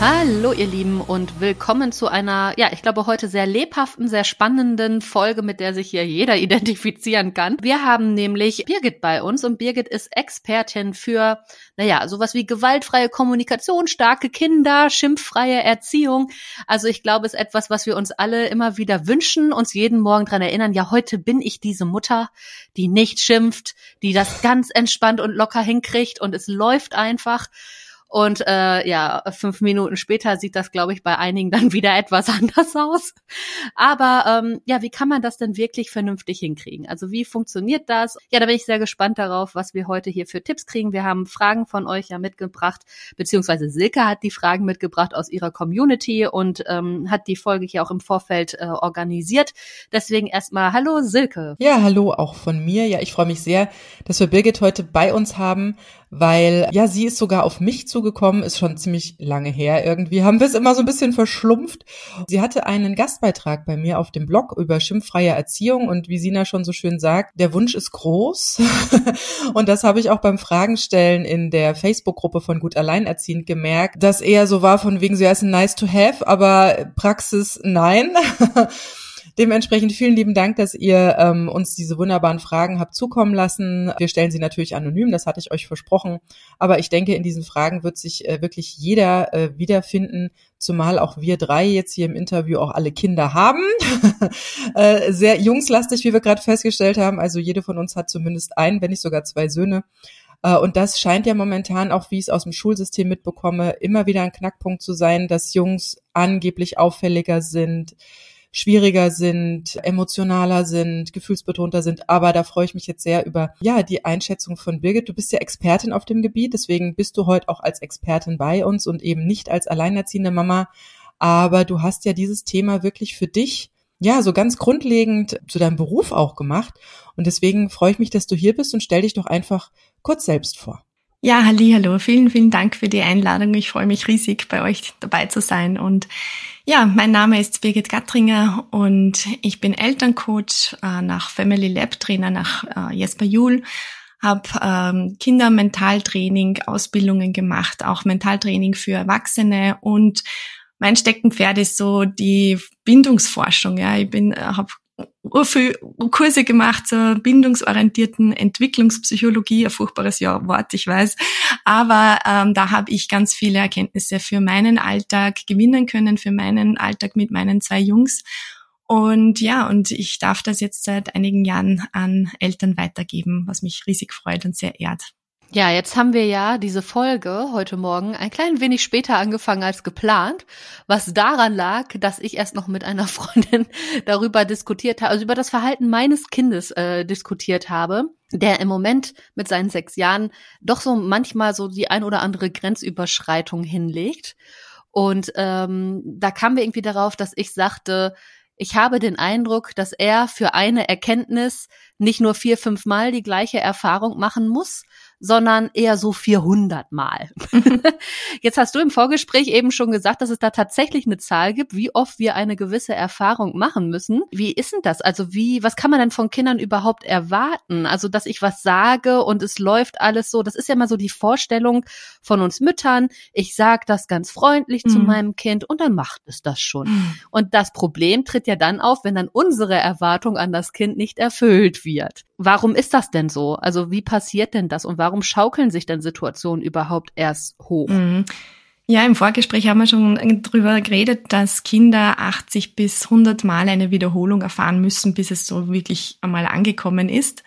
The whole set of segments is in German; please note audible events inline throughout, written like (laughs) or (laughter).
Hallo ihr Lieben und willkommen zu einer, ja, ich glaube heute sehr lebhaften, sehr spannenden Folge, mit der sich hier jeder (laughs) identifizieren kann. Wir haben nämlich Birgit bei uns und Birgit ist Expertin für, naja, sowas wie gewaltfreie Kommunikation, starke Kinder, schimpffreie Erziehung. Also ich glaube, es ist etwas, was wir uns alle immer wieder wünschen, uns jeden Morgen dran erinnern, ja, heute bin ich diese Mutter, die nicht schimpft, die das ganz entspannt und locker hinkriegt und es läuft einfach. Und äh, ja, fünf Minuten später sieht das, glaube ich, bei einigen dann (laughs) wieder etwas anders aus. Aber ähm, ja, wie kann man das denn wirklich vernünftig hinkriegen? Also wie funktioniert das? Ja, da bin ich sehr gespannt darauf, was wir heute hier für Tipps kriegen. Wir haben Fragen von euch ja mitgebracht, beziehungsweise Silke hat die Fragen mitgebracht aus ihrer Community und ähm, hat die Folge hier auch im Vorfeld äh, organisiert. Deswegen erstmal Hallo Silke. Ja, hallo auch von mir. Ja, ich freue mich sehr, dass wir Birgit heute bei uns haben weil ja, sie ist sogar auf mich zugekommen, ist schon ziemlich lange her irgendwie, haben wir es immer so ein bisschen verschlumpft. Sie hatte einen Gastbeitrag bei mir auf dem Blog über schimpffreie Erziehung und wie Sina schon so schön sagt, der Wunsch ist groß (laughs) und das habe ich auch beim Fragenstellen in der Facebook-Gruppe von Gut Alleinerziehend gemerkt, dass eher so war von wegen, sie ist ein nice to have, aber Praxis nein. (laughs) Dementsprechend vielen lieben Dank, dass ihr ähm, uns diese wunderbaren Fragen habt zukommen lassen. Wir stellen sie natürlich anonym, das hatte ich euch versprochen. Aber ich denke, in diesen Fragen wird sich äh, wirklich jeder äh, wiederfinden, zumal auch wir drei jetzt hier im Interview auch alle Kinder haben. (laughs) äh, sehr jungslastig, wie wir gerade festgestellt haben. Also jede von uns hat zumindest einen, wenn nicht sogar zwei Söhne. Äh, und das scheint ja momentan auch, wie ich es aus dem Schulsystem mitbekomme, immer wieder ein Knackpunkt zu sein, dass Jungs angeblich auffälliger sind, schwieriger sind, emotionaler sind, gefühlsbetonter sind. Aber da freue ich mich jetzt sehr über, ja, die Einschätzung von Birgit. Du bist ja Expertin auf dem Gebiet, deswegen bist du heute auch als Expertin bei uns und eben nicht als alleinerziehende Mama. Aber du hast ja dieses Thema wirklich für dich ja, so ganz grundlegend zu deinem Beruf auch gemacht. Und deswegen freue ich mich, dass du hier bist und stell dich doch einfach kurz selbst vor. Ja, hallo. Vielen, vielen Dank für die Einladung. Ich freue mich riesig, bei euch dabei zu sein. Und ja, mein Name ist Birgit Gattringer und ich bin Elterncoach äh, nach Family Lab Trainer nach äh, Jesper Juhl, habe ähm, Kindermentaltraining, Ausbildungen gemacht, auch Mentaltraining für Erwachsene und mein Steckenpferd ist so die Bindungsforschung. Ja, ich bin, äh, habe viel Kurse gemacht zur bindungsorientierten Entwicklungspsychologie, ein furchtbares ja Wort, ich weiß. Aber ähm, da habe ich ganz viele Erkenntnisse für meinen Alltag gewinnen können, für meinen Alltag mit meinen zwei Jungs. Und ja, und ich darf das jetzt seit einigen Jahren an Eltern weitergeben, was mich riesig freut und sehr ehrt. Ja, jetzt haben wir ja diese Folge heute Morgen ein klein wenig später angefangen als geplant, was daran lag, dass ich erst noch mit einer (laughs) Freundin darüber diskutiert habe, also über das Verhalten meines Kindes äh, diskutiert habe, der im Moment mit seinen sechs Jahren doch so manchmal so die ein oder andere Grenzüberschreitung hinlegt. Und ähm, da kamen wir irgendwie darauf, dass ich sagte, ich habe den Eindruck, dass er für eine Erkenntnis nicht nur vier, fünf Mal die gleiche Erfahrung machen muss, sondern eher so 400 Mal. (laughs) Jetzt hast du im Vorgespräch eben schon gesagt, dass es da tatsächlich eine Zahl gibt, wie oft wir eine gewisse Erfahrung machen müssen. Wie ist denn das? Also wie, was kann man denn von Kindern überhaupt erwarten? Also, dass ich was sage und es läuft alles so. Das ist ja mal so die Vorstellung von uns Müttern. Ich sage das ganz freundlich mhm. zu meinem Kind und dann macht es das schon. Mhm. Und das Problem tritt ja dann auf, wenn dann unsere Erwartung an das Kind nicht erfüllt wird. Warum ist das denn so? Also wie passiert denn das und warum schaukeln sich denn Situationen überhaupt erst hoch? Mhm. Ja, im Vorgespräch haben wir schon drüber geredet, dass Kinder 80 bis 100 Mal eine Wiederholung erfahren müssen, bis es so wirklich einmal angekommen ist.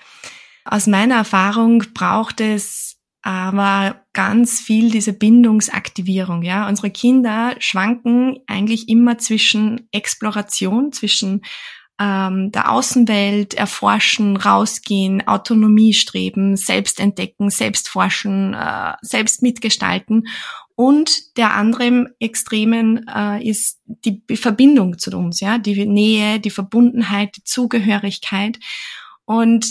Aus meiner Erfahrung braucht es aber ganz viel diese Bindungsaktivierung, ja. Unsere Kinder schwanken eigentlich immer zwischen Exploration, zwischen ähm, der Außenwelt erforschen, rausgehen, Autonomie streben, selbst entdecken, selbst forschen, äh, selbst mitgestalten. Und der andere Extremen äh, ist die Verbindung zu uns, ja, die Nähe, die Verbundenheit, die Zugehörigkeit. Und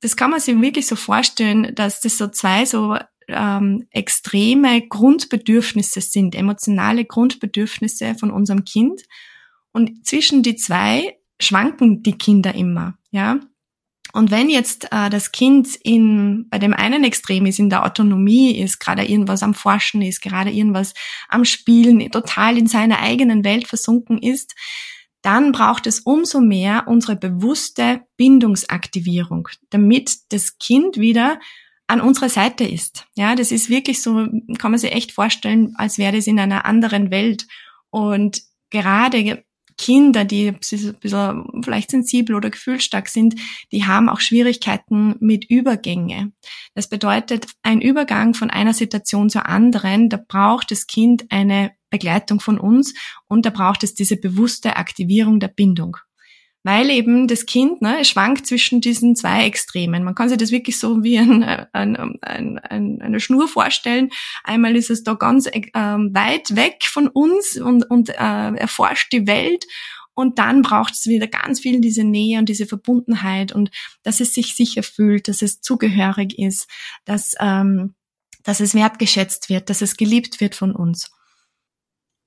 das kann man sich wirklich so vorstellen, dass das so zwei so ähm, extreme Grundbedürfnisse sind, emotionale Grundbedürfnisse von unserem Kind. Und zwischen die zwei schwanken die Kinder immer, ja. Und wenn jetzt äh, das Kind in, bei dem einen Extrem ist, in der Autonomie ist, gerade irgendwas am Forschen ist, gerade irgendwas am Spielen, total in seiner eigenen Welt versunken ist, dann braucht es umso mehr unsere bewusste Bindungsaktivierung, damit das Kind wieder an unserer Seite ist. Ja, das ist wirklich so, kann man sich echt vorstellen, als wäre das in einer anderen Welt. Und gerade Kinder, die ein bisschen vielleicht sensibel oder gefühlsstark sind, die haben auch Schwierigkeiten mit Übergänge. Das bedeutet, ein Übergang von einer Situation zur anderen, da braucht das Kind eine Begleitung von uns und da braucht es diese bewusste Aktivierung der Bindung weil eben das Kind ne, schwankt zwischen diesen zwei Extremen. Man kann sich das wirklich so wie ein, ein, ein, ein eine Schnur vorstellen. Einmal ist es da ganz äh, weit weg von uns und, und äh, erforscht die Welt und dann braucht es wieder ganz viel diese Nähe und diese Verbundenheit und dass es sich sicher fühlt, dass es zugehörig ist, dass, ähm, dass es wertgeschätzt wird, dass es geliebt wird von uns.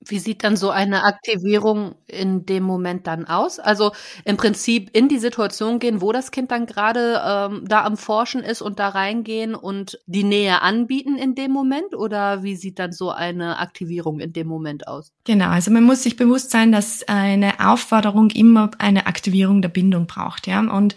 Wie sieht dann so eine Aktivierung in dem Moment dann aus? Also im Prinzip in die Situation gehen, wo das Kind dann gerade ähm, da am Forschen ist und da reingehen und die Nähe anbieten in dem Moment? Oder wie sieht dann so eine Aktivierung in dem Moment aus? Genau, also man muss sich bewusst sein, dass eine Aufforderung immer eine Aktivierung der Bindung braucht. Ja? Und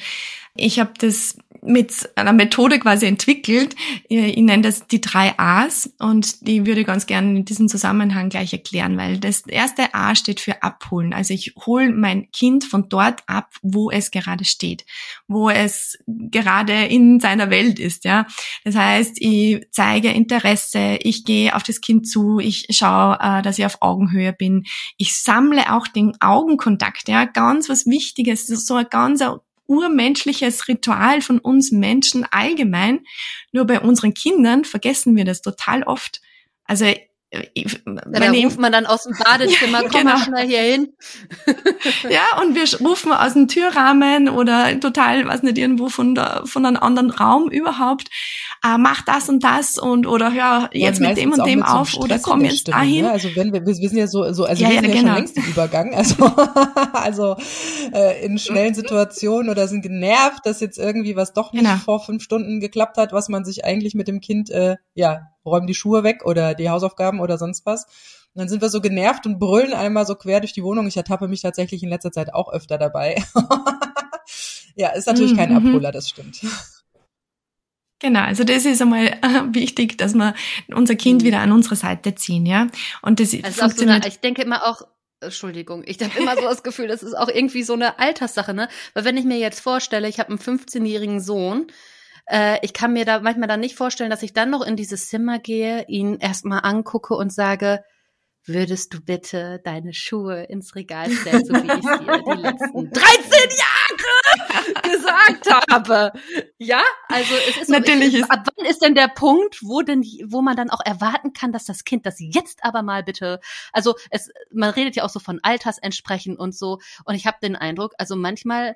ich habe das mit einer Methode quasi entwickelt. Ich nenne das die drei A's und die würde ich ganz gerne in diesem Zusammenhang gleich erklären, weil das erste A steht für abholen. Also ich hole mein Kind von dort ab, wo es gerade steht, wo es gerade in seiner Welt ist, ja. Das heißt, ich zeige Interesse, ich gehe auf das Kind zu, ich schaue, äh, dass ich auf Augenhöhe bin. Ich sammle auch den Augenkontakt, ja, ganz was Wichtiges, so ein ganz urmenschliches Ritual von uns Menschen allgemein. Nur bei unseren Kindern vergessen wir das total oft. Also da ruft man dann aus dem Badezimmer, (laughs) ja, komm genau. mal schnell hier hin. (laughs) ja, und wir rufen aus dem Türrahmen oder total, weiß nicht, irgendwo von, der, von einem anderen Raum überhaupt, äh, mach das und das und oder hör jetzt ja, mit dem und dem auf so oder komm jetzt Stimme, dahin. Ne? Also wenn wir, wir sind ja so, so also ja, wir sind ja, genau. schon längst im Übergang, also, (laughs) also äh, in schnellen Situationen oder sind genervt, dass jetzt irgendwie was doch nicht genau. vor fünf Stunden geklappt hat, was man sich eigentlich mit dem Kind äh, ja räumen die Schuhe weg oder die Hausaufgaben oder sonst was. Und dann sind wir so genervt und brüllen einmal so quer durch die Wohnung. Ich ertappe mich tatsächlich in letzter Zeit auch öfter dabei. (laughs) ja, ist natürlich kein mhm. Abholer, das stimmt. Genau, also das ist einmal äh, wichtig, dass wir unser Kind mhm. wieder an unsere Seite ziehen, ja. Und das also funktioniert. So eine, ich denke immer auch, Entschuldigung, ich habe immer so das Gefühl, das ist auch irgendwie so eine Alterssache, ne? Weil wenn ich mir jetzt vorstelle, ich habe einen 15-jährigen Sohn, äh, ich kann mir da manchmal dann nicht vorstellen, dass ich dann noch in dieses Zimmer gehe, ihn erstmal angucke und sage, würdest du bitte deine Schuhe ins Regal stellen, so wie ich dir die letzten (laughs) 13 Jahre gesagt habe. Ja, also es ist natürlich so, ich, ab wann ist denn der Punkt, wo denn wo man dann auch erwarten kann, dass das Kind das jetzt aber mal bitte, also es man redet ja auch so von Altersentsprechen und so und ich habe den Eindruck, also manchmal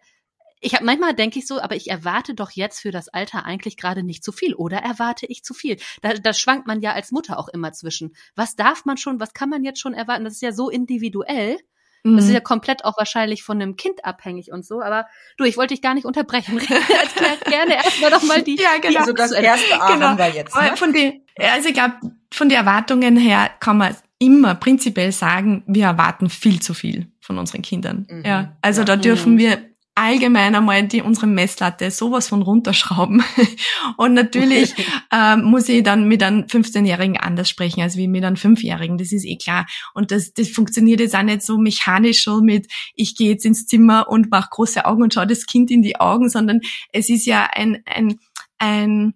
ich habe manchmal denke ich so, aber ich erwarte doch jetzt für das Alter eigentlich gerade nicht zu viel oder erwarte ich zu viel? Da, da schwankt man ja als Mutter auch immer zwischen. Was darf man schon, was kann man jetzt schon erwarten? Das ist ja so individuell. Mhm. Das ist mhm. ja komplett auch wahrscheinlich von einem Kind abhängig und so. Aber du, ich wollte dich gar nicht unterbrechen. (laughs) Erklär gerne erstmal doch mal die. Ja, genau. Also das erste A genau. haben wir jetzt. Ne? Von den, also ich glaube, von den Erwartungen her kann man immer prinzipiell sagen, wir erwarten viel zu viel von unseren Kindern. Mhm. Ja, also ja. da dürfen mhm. wir allgemein einmal die unsere Messlatte sowas von runterschrauben. (laughs) Und natürlich (laughs) ähm, muss ich dann mit einem 15-Jährigen anders sprechen als wie mit einem 5-Jährigen, das ist eh klar. Und das, das funktioniert jetzt auch nicht so mechanisch schon mit, ich gehe jetzt ins Zimmer und mache große Augen und schaue das Kind in die Augen, sondern es ist ja ein, ein, ein,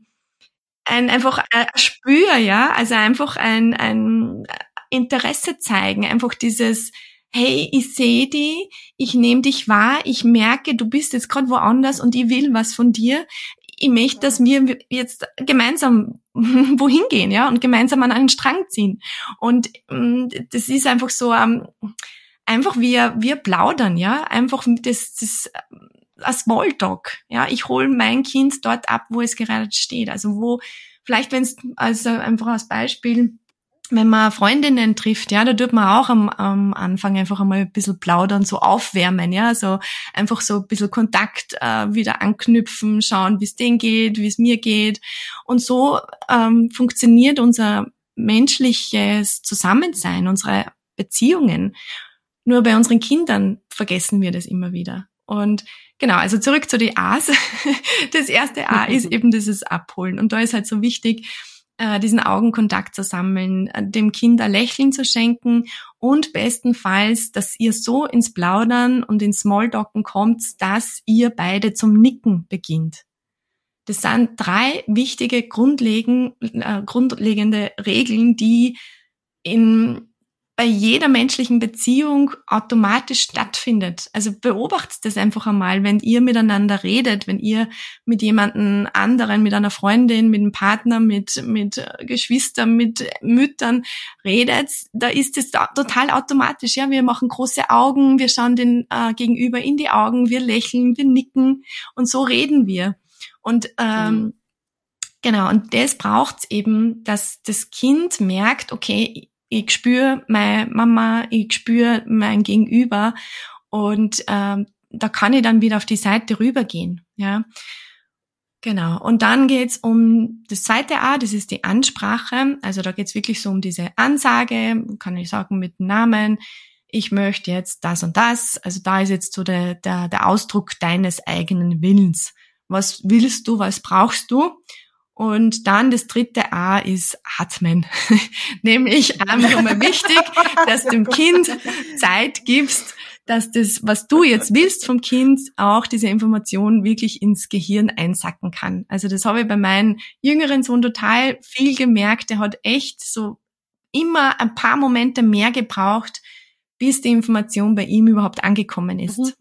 ein einfach ein Spür, ja, also einfach ein, ein Interesse zeigen, einfach dieses, hey, ich sehe dich, ich nehme dich wahr, ich merke, du bist jetzt gerade woanders und ich will was von dir. Ich möchte, dass wir jetzt gemeinsam (laughs) wohin gehen, ja, und gemeinsam an einen Strang ziehen. Und ähm, das ist einfach so, ähm, einfach wir, wir plaudern, ja, einfach das, das ein Smalltalk, ja. Ich hole mein Kind dort ab, wo es gerade steht. Also wo, vielleicht wenn es, also einfach als Beispiel, wenn man Freundinnen trifft, ja, da tut man auch am, am Anfang einfach einmal ein bisschen plaudern, so aufwärmen, ja, so einfach so ein bisschen Kontakt äh, wieder anknüpfen, schauen, wie es denen geht, wie es mir geht. Und so ähm, funktioniert unser menschliches Zusammensein, unsere Beziehungen. Nur bei unseren Kindern vergessen wir das immer wieder. Und genau, also zurück zu den A's. (laughs) Das erste A ist (laughs) eben dieses Abholen. Und da ist halt so wichtig, äh, diesen Augenkontakt zu sammeln, äh, dem Kind ein Lächeln zu schenken und bestenfalls, dass ihr so ins Plaudern und ins Smalltalken kommt, dass ihr beide zum Nicken beginnt. Das sind drei wichtige äh, grundlegende Regeln, die in bei jeder menschlichen Beziehung automatisch stattfindet. Also beobachtet das einfach einmal, wenn ihr miteinander redet, wenn ihr mit jemandem anderen, mit einer Freundin, mit einem Partner, mit, mit Geschwistern, mit Müttern redet, da ist es total automatisch. Ja, wir machen große Augen, wir schauen den äh, Gegenüber in die Augen, wir lächeln, wir nicken und so reden wir. Und ähm, mhm. Genau, und das braucht eben, dass das Kind merkt, okay, ich spüre meine Mama, ich spüre mein Gegenüber und ähm, da kann ich dann wieder auf die Seite rübergehen. Ja, genau. Und dann geht's um das zweite A, das ist die Ansprache. Also da geht's wirklich so um diese Ansage, kann ich sagen mit Namen. Ich möchte jetzt das und das. Also da ist jetzt so der, der, der Ausdruck deines eigenen Willens. Was willst du, was brauchst du? Und dann das dritte A ist Atmen. (laughs) Nämlich einfach mal wichtig, dass du dem Kind Zeit gibst, dass das, was du jetzt willst vom Kind, auch diese Information wirklich ins Gehirn einsacken kann. Also das habe ich bei meinem jüngeren Sohn total viel gemerkt. Der hat echt so immer ein paar Momente mehr gebraucht, bis die Information bei ihm überhaupt angekommen ist. Mhm.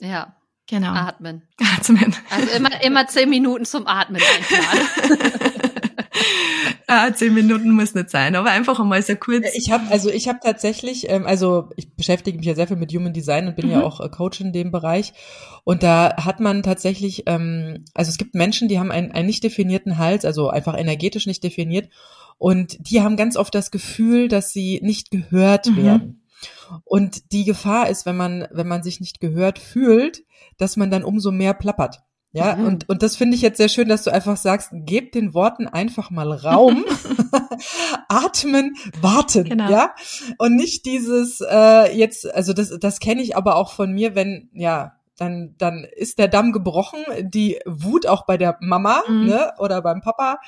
Ja, Genau. Atmen. Atmen. Also immer, immer zehn Minuten zum Atmen (laughs) ah, zehn Minuten muss nicht sein, aber einfach einmal so kurz. Ich habe also ich habe tatsächlich, ähm, also ich beschäftige mich ja sehr viel mit Human Design und bin mhm. ja auch äh, Coach in dem Bereich. Und da hat man tatsächlich, ähm, also es gibt Menschen, die haben einen, einen nicht definierten Hals, also einfach energetisch nicht definiert. Und die haben ganz oft das Gefühl, dass sie nicht gehört mhm. werden. Und die Gefahr ist, wenn man, wenn man sich nicht gehört fühlt, dass man dann umso mehr plappert. Ja, mhm. und, und das finde ich jetzt sehr schön, dass du einfach sagst, gebt den Worten einfach mal Raum, (laughs) atmen, warten, genau. ja, und nicht dieses äh, jetzt, also das, das kenne ich aber auch von mir, wenn, ja, dann, dann ist der Damm gebrochen, die Wut auch bei der Mama mhm. ne, oder beim Papa,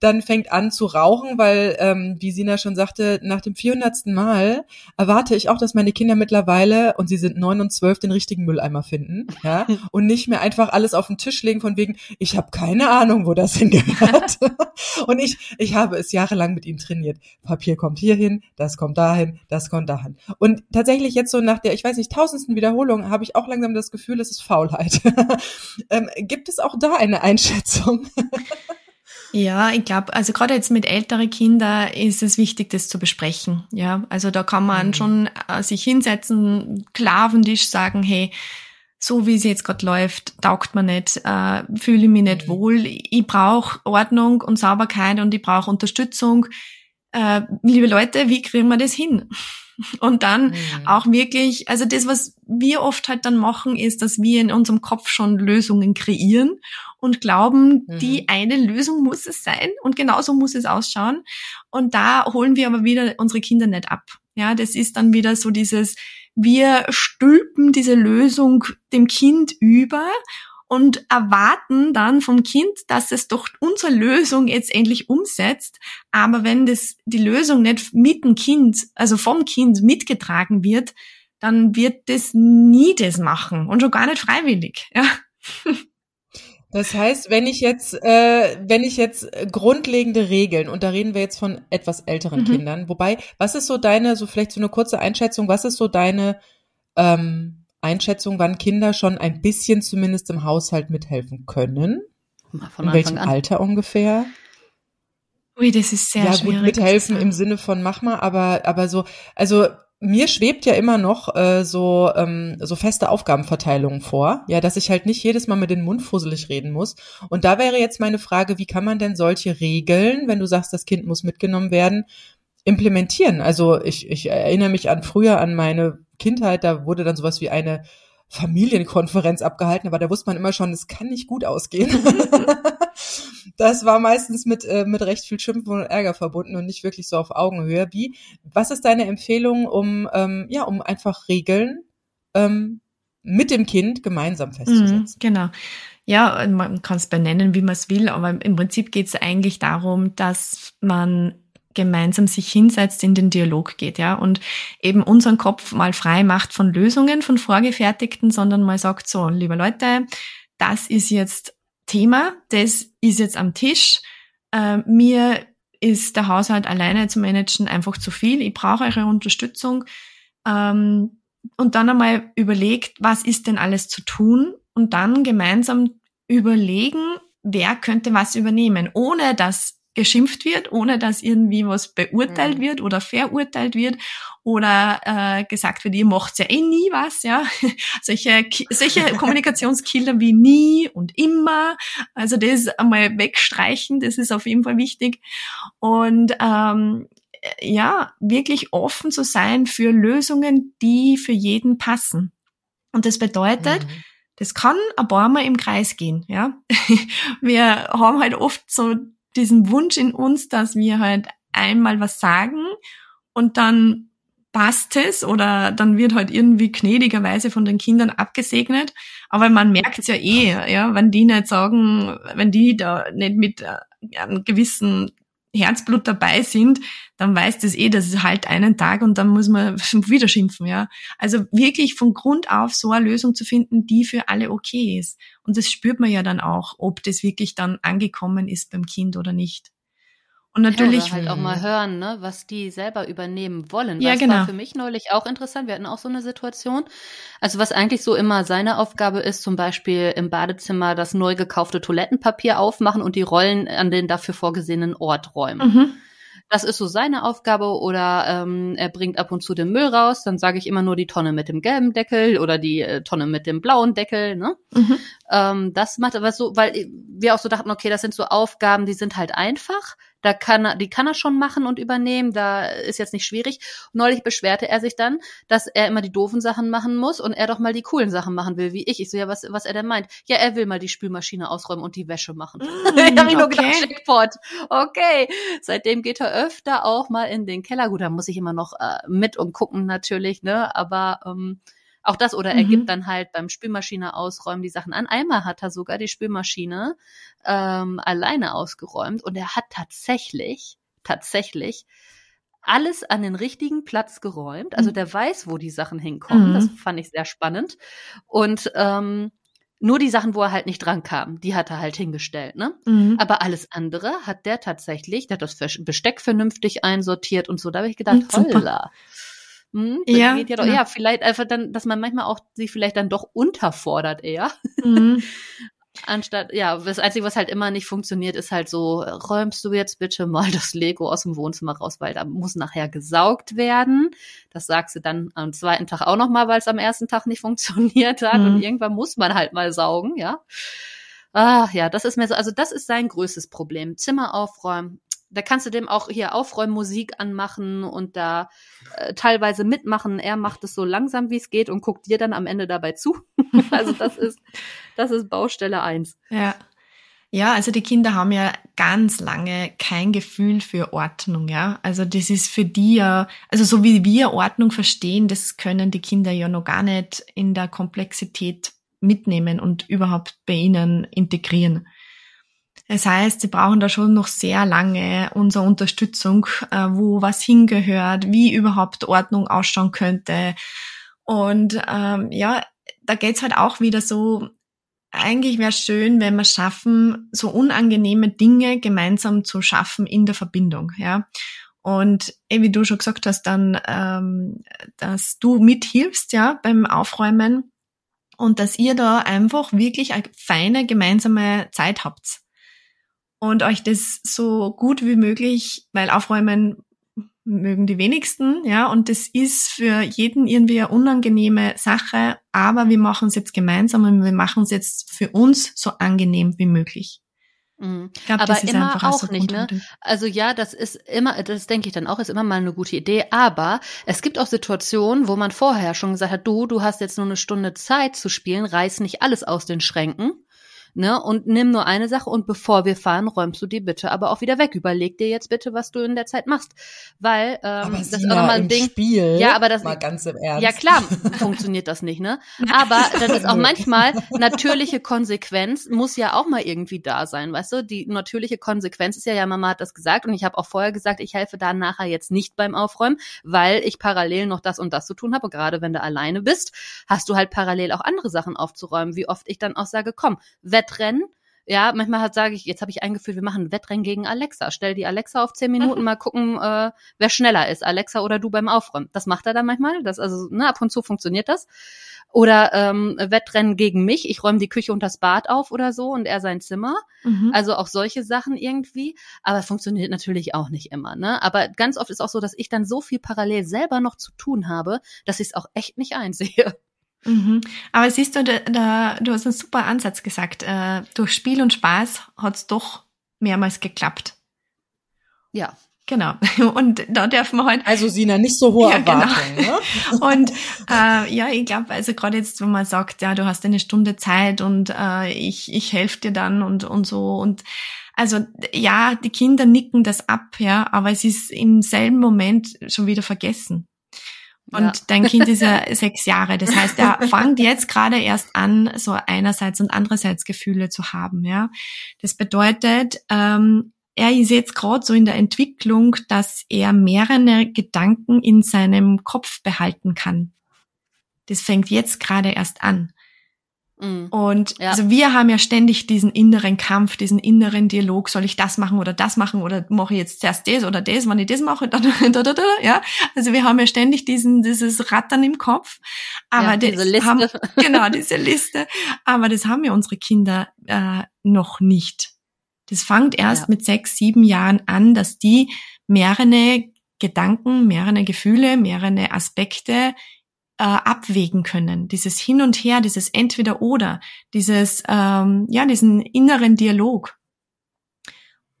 dann fängt an zu rauchen, weil, ähm, wie Sina schon sagte, nach dem 400. Mal erwarte ich auch, dass meine Kinder mittlerweile, und sie sind neun und zwölf, den richtigen Mülleimer finden ja, (laughs) und nicht mehr einfach alles auf den Tisch legen von wegen, ich habe keine Ahnung, wo das hingehört. (laughs) und ich, ich habe es jahrelang mit ihnen trainiert. Papier kommt hierhin, das kommt dahin, das kommt dahin. Und tatsächlich jetzt so nach der, ich weiß nicht, tausendsten Wiederholung habe ich auch langsam das Gefühl, Gefühl, es ist Faulheit. (laughs) ähm, gibt es auch da eine Einschätzung? Ja, ich glaube, also gerade jetzt mit älteren Kindern ist es wichtig, das zu besprechen. Ja, also da kann man mhm. schon äh, sich hinsetzen, Tisch sagen, hey, so wie es jetzt gerade läuft, taugt mir nicht, äh, fühle ich mich nicht mhm. wohl, ich brauche Ordnung und Sauberkeit und ich brauche Unterstützung. Äh, liebe Leute, wie kriegen wir das hin? Und dann mhm. auch wirklich, also das, was wir oft halt dann machen, ist, dass wir in unserem Kopf schon Lösungen kreieren und glauben, mhm. die eine Lösung muss es sein und genauso muss es ausschauen. Und da holen wir aber wieder unsere Kinder nicht ab. Ja, das ist dann wieder so dieses, wir stülpen diese Lösung dem Kind über und erwarten dann vom Kind, dass es doch unsere Lösung jetzt endlich umsetzt. Aber wenn das, die Lösung nicht mit dem Kind, also vom Kind mitgetragen wird, dann wird das nie das machen und schon gar nicht freiwillig. Ja. Das heißt, wenn ich jetzt, äh, wenn ich jetzt grundlegende Regeln, und da reden wir jetzt von etwas älteren mhm. Kindern, wobei, was ist so deine, so vielleicht so eine kurze Einschätzung, was ist so deine ähm, Einschätzung, wann Kinder schon ein bisschen zumindest im Haushalt mithelfen können? Von In welchem an. Alter ungefähr? Ui, das ist sehr ja, schwierig. Ja gut, mithelfen im Sinne von mach mal, aber aber so, also mir schwebt ja immer noch äh, so ähm, so feste Aufgabenverteilungen vor, ja, dass ich halt nicht jedes Mal mit den Mund fusselig reden muss. Und da wäre jetzt meine Frage, wie kann man denn solche Regeln, wenn du sagst, das Kind muss mitgenommen werden, implementieren. Also ich, ich erinnere mich an früher an meine Kindheit, da wurde dann sowas wie eine Familienkonferenz abgehalten, aber da wusste man immer schon, es kann nicht gut ausgehen. (laughs) das war meistens mit, äh, mit recht viel Schimpfen und Ärger verbunden und nicht wirklich so auf Augenhöhe. Wie, was ist deine Empfehlung, um, ähm, ja, um einfach Regeln ähm, mit dem Kind gemeinsam festzusetzen? Mhm, genau. Ja, man kann es benennen, wie man es will, aber im Prinzip geht es eigentlich darum, dass man gemeinsam sich hinsetzt, in den Dialog geht, ja, und eben unseren Kopf mal frei macht von Lösungen, von vorgefertigten, sondern mal sagt so, liebe Leute, das ist jetzt Thema, das ist jetzt am Tisch, äh, mir ist der Haushalt alleine zu managen einfach zu viel, ich brauche eure Unterstützung, ähm, und dann einmal überlegt, was ist denn alles zu tun? Und dann gemeinsam überlegen, wer könnte was übernehmen, ohne dass geschimpft wird, ohne dass irgendwie was beurteilt mhm. wird oder verurteilt wird oder äh, gesagt wird, ihr macht ja eh nie was, ja. (laughs) solche, solche (laughs) Kommunikationskiller wie nie und immer. Also das einmal wegstreichen, das ist auf jeden Fall wichtig. Und ähm, ja, wirklich offen zu sein für Lösungen, die für jeden passen. Und das bedeutet, mhm. das kann ein paar Mal im Kreis gehen, ja. (laughs) Wir haben halt oft so diesen Wunsch in uns, dass wir halt einmal was sagen und dann passt es oder dann wird halt irgendwie gnädigerweise von den Kindern abgesegnet. Aber man merkt es ja eh, ja, wenn die nicht sagen, wenn die da nicht mit äh, einem gewissen Herzblut dabei sind, dann weiß das eh, das ist halt einen Tag und dann muss man (laughs) wieder schimpfen, ja. Also wirklich von Grund auf so eine Lösung zu finden, die für alle okay ist. Und das spürt man ja dann auch, ob das wirklich dann angekommen ist beim Kind oder nicht. Und natürlich ja, halt auch mal hören, ne, was die selber übernehmen wollen. Ja, das genau. war für mich neulich auch interessant. Wir hatten auch so eine Situation. Also was eigentlich so immer seine Aufgabe ist, zum Beispiel im Badezimmer das neu gekaufte Toilettenpapier aufmachen und die Rollen an den dafür vorgesehenen Ort räumen. Mhm. Das ist so seine Aufgabe oder ähm, er bringt ab und zu den Müll raus, dann sage ich immer nur die Tonne mit dem gelben Deckel oder die äh, Tonne mit dem blauen Deckel. Ne? Mhm. Ähm, das macht aber so, weil wir auch so dachten, okay, das sind so Aufgaben, die sind halt einfach da kann er, die kann er schon machen und übernehmen, da ist jetzt nicht schwierig. Neulich beschwerte er sich dann, dass er immer die doofen Sachen machen muss und er doch mal die coolen Sachen machen will, wie ich. Ich so, ja, was, was er denn meint. Ja, er will mal die Spülmaschine ausräumen und die Wäsche machen. Mm, ich habe ich nur gedacht. Okay. Seitdem geht er öfter auch mal in den Keller. Gut, da muss ich immer noch äh, mit und gucken natürlich, ne, aber ähm, auch das, oder er mhm. gibt dann halt beim Spülmaschine ausräumen die Sachen an. Einmal hat er sogar die Spülmaschine ähm, alleine ausgeräumt und er hat tatsächlich, tatsächlich alles an den richtigen Platz geräumt. Also mhm. der weiß, wo die Sachen hinkommen. Mhm. Das fand ich sehr spannend. Und ähm, nur die Sachen, wo er halt nicht dran kam, die hat er halt hingestellt, ne? Mhm. Aber alles andere hat der tatsächlich, der hat das Besteck vernünftig einsortiert und so. Da habe ich gedacht, holla. Hm, ja, ja, doch, ja, vielleicht einfach dann, dass man manchmal auch sich vielleicht dann doch unterfordert eher. Mhm. (laughs) Anstatt, ja, das Einzige, was halt immer nicht funktioniert, ist halt so, räumst du jetzt bitte mal das Lego aus dem Wohnzimmer raus, weil da muss nachher gesaugt werden. Das sagst du dann am zweiten Tag auch nochmal, weil es am ersten Tag nicht (laughs) funktioniert hat. Mhm. Und irgendwann muss man halt mal saugen, ja. Ah, ja, das ist mir so, also das ist sein größtes Problem. Zimmer aufräumen, da kannst du dem auch hier Aufräummusik anmachen und da äh, teilweise mitmachen. Er macht es so langsam, wie es geht und guckt dir dann am Ende dabei zu. (laughs) also das ist, das ist Baustelle eins. Ja. Ja, also die Kinder haben ja ganz lange kein Gefühl für Ordnung, ja. Also das ist für die ja, also so wie wir Ordnung verstehen, das können die Kinder ja noch gar nicht in der Komplexität mitnehmen und überhaupt bei ihnen integrieren. Das heißt, sie brauchen da schon noch sehr lange unsere Unterstützung, äh, wo was hingehört, wie überhaupt Ordnung ausschauen könnte. Und ähm, ja, da geht's halt auch wieder so, eigentlich wäre schön, wenn wir schaffen, so unangenehme Dinge gemeinsam zu schaffen in der Verbindung, ja. Und eh, wie du schon gesagt hast, dann, ähm, dass du mithilfst, ja, beim Aufräumen und dass ihr da einfach wirklich eine feine gemeinsame Zeit habt und euch das so gut wie möglich, weil aufräumen mögen die wenigsten, ja, und das ist für jeden irgendwie eine unangenehme Sache, aber wir machen es jetzt gemeinsam und wir machen es jetzt für uns so angenehm wie möglich. Mhm. Glaub, aber immer auch so nicht, ne? Also ja, das ist immer, das denke ich dann auch, ist immer mal eine gute Idee. Aber es gibt auch Situationen, wo man vorher schon gesagt hat, du, du hast jetzt nur eine Stunde Zeit zu spielen, reiß nicht alles aus den Schränken ne? Und nimm nur eine Sache und bevor wir fahren, räumst du die bitte aber auch wieder weg. Überleg dir jetzt bitte, was du in der Zeit machst, weil ähm, aber das ist auch nochmal ein Ding. Spiel, ja, aber das mal ganz im Ernst. Ja klar, (laughs) funktioniert das nicht, ne? Aber das ist auch manchmal (laughs) natürliche Konsequenz muss ja auch mal irgendwie da sein, weißt du? Die natürliche Konsequenz ist ja, ja Mama hat das gesagt und ich habe auch vorher gesagt, ich helfe da nachher jetzt nicht beim Aufräumen, weil ich parallel noch das und das zu tun habe. Gerade wenn du alleine bist, hast du halt parallel auch andere Sachen aufzuräumen. Wie oft ich dann auch sage, komm, Wettrennen. Ja, manchmal halt sage ich, jetzt habe ich eingeführt, wir machen ein Wettrennen gegen Alexa. Stell die Alexa auf zehn Minuten, mhm. mal gucken, äh, wer schneller ist, Alexa oder du beim Aufräumen. Das macht er dann manchmal. Das also, ne, ab und zu funktioniert das. Oder ähm, Wettrennen gegen mich. Ich räume die Küche und das Bad auf oder so und er sein Zimmer. Mhm. Also auch solche Sachen irgendwie. Aber funktioniert natürlich auch nicht immer. Ne? Aber ganz oft ist auch so, dass ich dann so viel parallel selber noch zu tun habe, dass ich es auch echt nicht einsehe. Mhm. Aber siehst du, da, da, du hast einen super Ansatz gesagt. Äh, durch Spiel und Spaß hat's doch mehrmals geklappt. Ja. Genau. (laughs) Und da dürfen wir halt. Also Sina, nicht so hohe ja, genau. Erwartungen. Genau. Ne? (laughs) Und äh, ja, ich glaube, also gerade jetzt, wenn man sagt, ja, du hast eine Stunde Zeit und äh, ich, ich helfe dir dann und, und so. Und also ja, die Kinder nicken das ab, ja, aber es ist im selben Moment schon wieder vergessen. Und ja. dein Kind ist ja (laughs) sechs Jahre. Das heißt, er fängt jetzt gerade erst an, so einerseits und andererseits Gefühle zu haben. Ja, das bedeutet, ähm, er ist jetzt gerade so in der Entwicklung, dass er mehrere Gedanken in seinem Kopf behalten kann. Das fängt jetzt gerade erst an. Mhm. Und ja. also wir haben ja ständig diesen inneren Kampf, diesen inneren Dialog, soll ich das machen oder das machen oder mache ich jetzt zuerst das oder das, wenn ich das mache, da, da, da, da, ja. Also wir haben ja ständig diesen, dieses Rattern im Kopf. Aber ja, diese Liste. Haben, (laughs) genau, diese Liste. Aber das haben ja unsere Kinder äh, noch nicht. Das fängt erst ja. mit sechs, sieben Jahren an, dass die mehrere Gedanken, mehrere Gefühle, mehrere Aspekte äh, abwägen können. Dieses Hin und Her, dieses Entweder-Oder, dieses, ähm, ja, diesen inneren Dialog.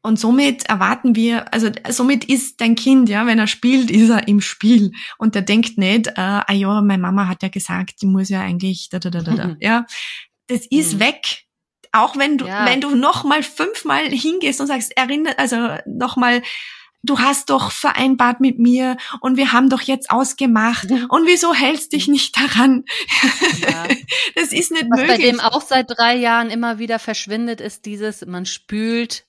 Und somit erwarten wir, also somit ist dein Kind, ja, wenn er spielt, ist er im Spiel. Und der denkt nicht, äh, ah ja, meine Mama hat ja gesagt, die muss ja eigentlich, da, da, da, da, da. (laughs) ja. Das ist mhm. weg. Auch wenn du, ja. wenn du noch mal fünfmal hingehst und sagst, erinnert, also noch mal, du hast doch vereinbart mit mir und wir haben doch jetzt ausgemacht und wieso hältst dich nicht daran? Ja. (laughs) Das ist nicht Was möglich. bei dem auch seit drei Jahren immer wieder verschwindet, ist dieses, man spült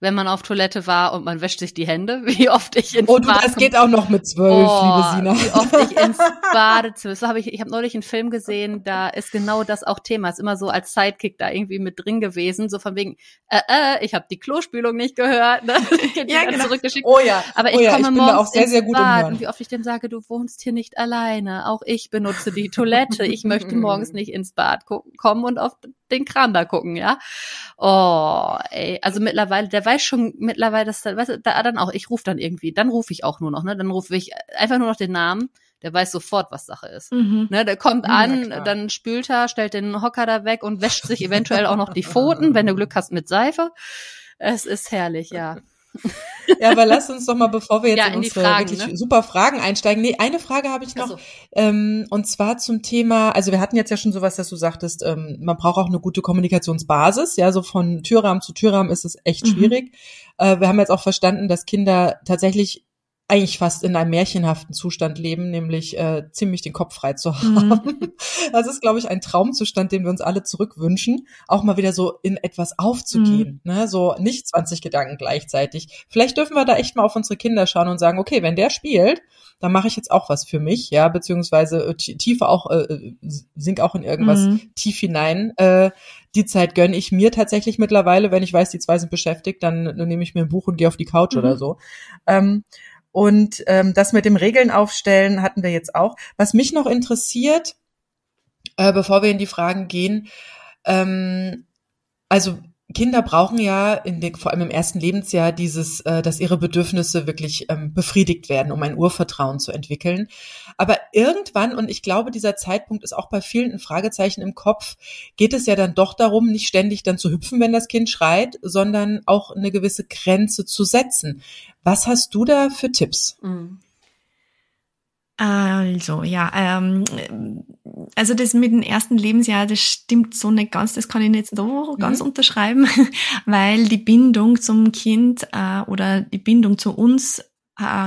wenn man auf Toilette war und man wäscht sich die Hände, (laughs) wie oft ich ins oh. Und das geht auch noch mit zwölf, oh, liebe Sina. Wie oft ich ins (laughs) Badezimmer. So habe ich, ich habe neulich einen Film gesehen, da ist genau das auch Thema. Ist immer so als Sidekick da irgendwie mit drin gewesen, so von wegen, äh, äh, ich habe die Klospülung nicht gehört, ne? (laughs) ja, genau. zurückgeschickt. Oh ja. Aber ich oh ja, komme ich morgens auch sehr, sehr gut Bad und wie oft ich dem sage, du wohnst hier nicht alleine. Auch ich benutze die Toilette. Ich möchte morgens nicht ins Bad kommen und auf den Kran da gucken, ja. Oh, ey, also mittlerweile, der weiß schon mittlerweile, dass da, weißt du, da dann auch, ich rufe dann irgendwie, dann rufe ich auch nur noch, ne? Dann rufe ich einfach nur noch den Namen, der weiß sofort, was Sache ist. Mhm. Ne, der kommt an, ja, dann spült er, stellt den Hocker da weg und wäscht sich eventuell auch noch die Pfoten, wenn du Glück hast mit Seife. Es ist herrlich, ja. (laughs) Ja, aber lass uns doch mal, bevor wir jetzt ja, in, in unsere Fragen, wirklich ne? super Fragen einsteigen. Nee, eine Frage habe ich noch. So. Ähm, und zwar zum Thema, also wir hatten jetzt ja schon sowas, dass du sagtest, ähm, man braucht auch eine gute Kommunikationsbasis. Ja, so von Türrahmen zu Türrahmen ist es echt mhm. schwierig. Äh, wir haben jetzt auch verstanden, dass Kinder tatsächlich eigentlich fast in einem märchenhaften Zustand leben, nämlich äh, ziemlich den Kopf frei zu mhm. haben. Mhm. (laughs) Das ist, glaube ich, ein Traumzustand, den wir uns alle zurückwünschen, auch mal wieder so in etwas aufzugehen, mhm. ne? so nicht 20 Gedanken gleichzeitig. Vielleicht dürfen wir da echt mal auf unsere Kinder schauen und sagen, okay, wenn der spielt, dann mache ich jetzt auch was für mich, ja, beziehungsweise äh, tiefer auch, äh, äh, sink auch in irgendwas mhm. tief hinein. Äh, die Zeit gönne ich mir tatsächlich mittlerweile, wenn ich weiß, die zwei sind beschäftigt, dann, dann nehme ich mir ein Buch und gehe auf die Couch oder mhm. so. Ähm, und ähm, das mit dem Regeln aufstellen hatten wir jetzt auch. Was mich noch interessiert, äh, bevor wir in die Fragen gehen, ähm, also Kinder brauchen ja in den, vor allem im ersten Lebensjahr dieses, äh, dass ihre Bedürfnisse wirklich ähm, befriedigt werden, um ein Urvertrauen zu entwickeln. Aber irgendwann, und ich glaube, dieser Zeitpunkt ist auch bei vielen ein Fragezeichen im Kopf, geht es ja dann doch darum, nicht ständig dann zu hüpfen, wenn das Kind schreit, sondern auch eine gewisse Grenze zu setzen. Was hast du da für Tipps? Mhm. Also, ja, ähm, also das mit dem ersten Lebensjahr, das stimmt so nicht ganz, das kann ich nicht so ganz mhm. unterschreiben, (laughs) weil die Bindung zum Kind äh, oder die Bindung zu uns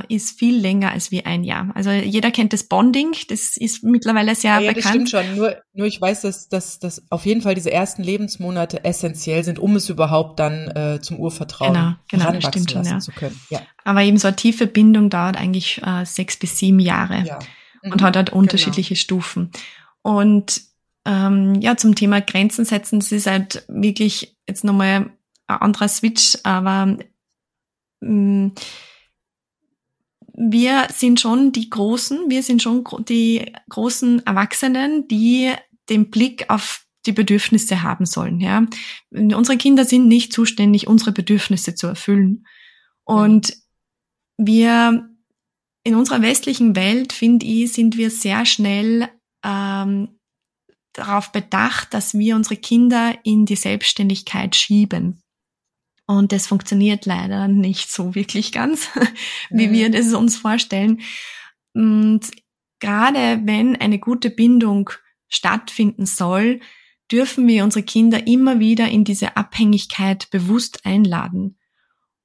ist viel länger als wie ein Jahr. Also jeder kennt das Bonding, das ist mittlerweile sehr ja, ja, bekannt. Ja, das stimmt schon. Nur, nur ich weiß, dass, dass, dass auf jeden Fall diese ersten Lebensmonate essentiell sind, um es überhaupt dann äh, zum Urvertrauen genau, genau, heranwachsen lassen ja. zu können. Ja. Aber eben so eine tiefe Bindung dauert eigentlich äh, sechs bis sieben Jahre ja. Mhm, und hat halt genau. unterschiedliche genau. Stufen. Und ähm, ja, zum Thema Grenzen setzen, das ist halt wirklich jetzt nochmal ein anderer Switch, aber mh, mm, wir sind schon die Großen, wir sind schon die großen Erwachsenen, die den Blick auf die Bedürfnisse haben sollen. Ja, unsere Kinder sind nicht zuständig, unsere Bedürfnisse zu erfüllen. Und wir in unserer westlichen Welt finde ich, sind wir sehr schnell ähm, darauf bedacht, dass wir unsere Kinder in die Selbstständigkeit schieben. Und das funktioniert leider nicht so wirklich ganz, (laughs) wie mhm. wir das uns vorstellen. Und gerade wenn eine gute Bindung stattfinden soll, dürfen wir unsere Kinder immer wieder in diese Abhängigkeit bewusst einladen.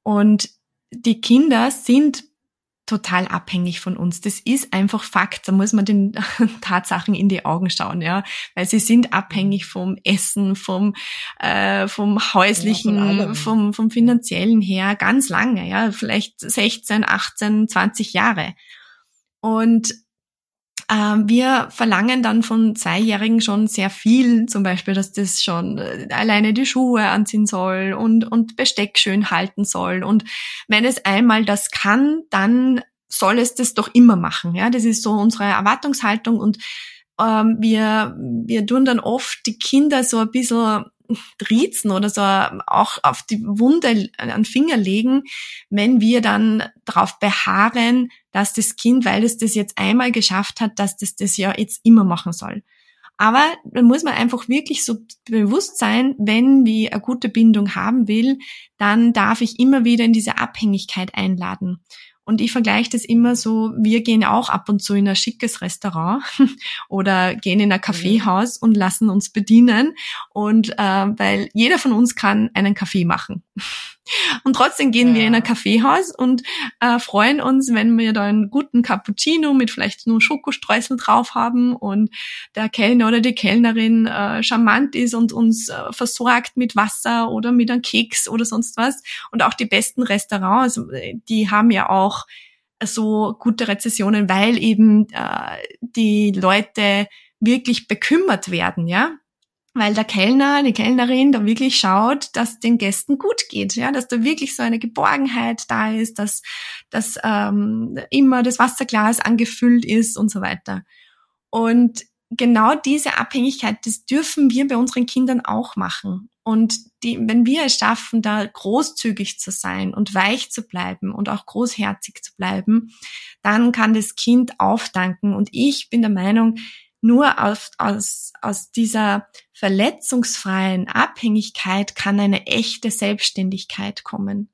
Und die Kinder sind total abhängig von uns. Das ist einfach Fakt. Da muss man den (laughs) Tatsachen in die Augen schauen, ja, weil sie sind abhängig vom Essen, vom äh, vom häuslichen, ja, vom vom finanziellen her ganz lange, ja, vielleicht 16, 18, 20 Jahre. Und wir verlangen dann von Zweijährigen schon sehr viel, zum Beispiel, dass das schon äh, alleine die Schuhe anziehen soll und, und Besteck schön halten soll. Und wenn es einmal das kann, dann soll es das doch immer machen. Ja, das ist so unsere Erwartungshaltung und ähm, wir, wir tun dann oft die Kinder so ein bisschen triezen oder so auch auf die Wunde an Finger legen, wenn wir dann darauf beharren, dass das Kind, weil es das jetzt einmal geschafft hat, dass das das ja jetzt immer machen soll. Aber dann muss man einfach wirklich so bewusst sein, wenn wir eine gute Bindung haben will, dann darf ich immer wieder in diese Abhängigkeit einladen. Und ich vergleiche das immer so, wir gehen auch ab und zu in ein schickes Restaurant (laughs) oder gehen in ein mhm. Kaffeehaus und lassen uns bedienen. Und äh, weil jeder von uns kann einen Kaffee machen. Und trotzdem gehen ja. wir in ein Kaffeehaus und äh, freuen uns, wenn wir da einen guten Cappuccino mit vielleicht nur Schokostreusel drauf haben und der Kellner oder die Kellnerin äh, charmant ist und uns äh, versorgt mit Wasser oder mit einem Keks oder sonst was. Und auch die besten Restaurants, die haben ja auch so gute Rezessionen, weil eben äh, die Leute wirklich bekümmert werden, ja weil der Kellner, die Kellnerin da wirklich schaut, dass den Gästen gut geht, ja, dass da wirklich so eine Geborgenheit da ist, dass, dass ähm, immer das Wasserglas angefüllt ist und so weiter. Und genau diese Abhängigkeit, das dürfen wir bei unseren Kindern auch machen. Und die, wenn wir es schaffen, da großzügig zu sein und weich zu bleiben und auch großherzig zu bleiben, dann kann das Kind aufdanken. Und ich bin der Meinung, nur aus, aus, aus dieser verletzungsfreien Abhängigkeit kann eine echte Selbstständigkeit kommen.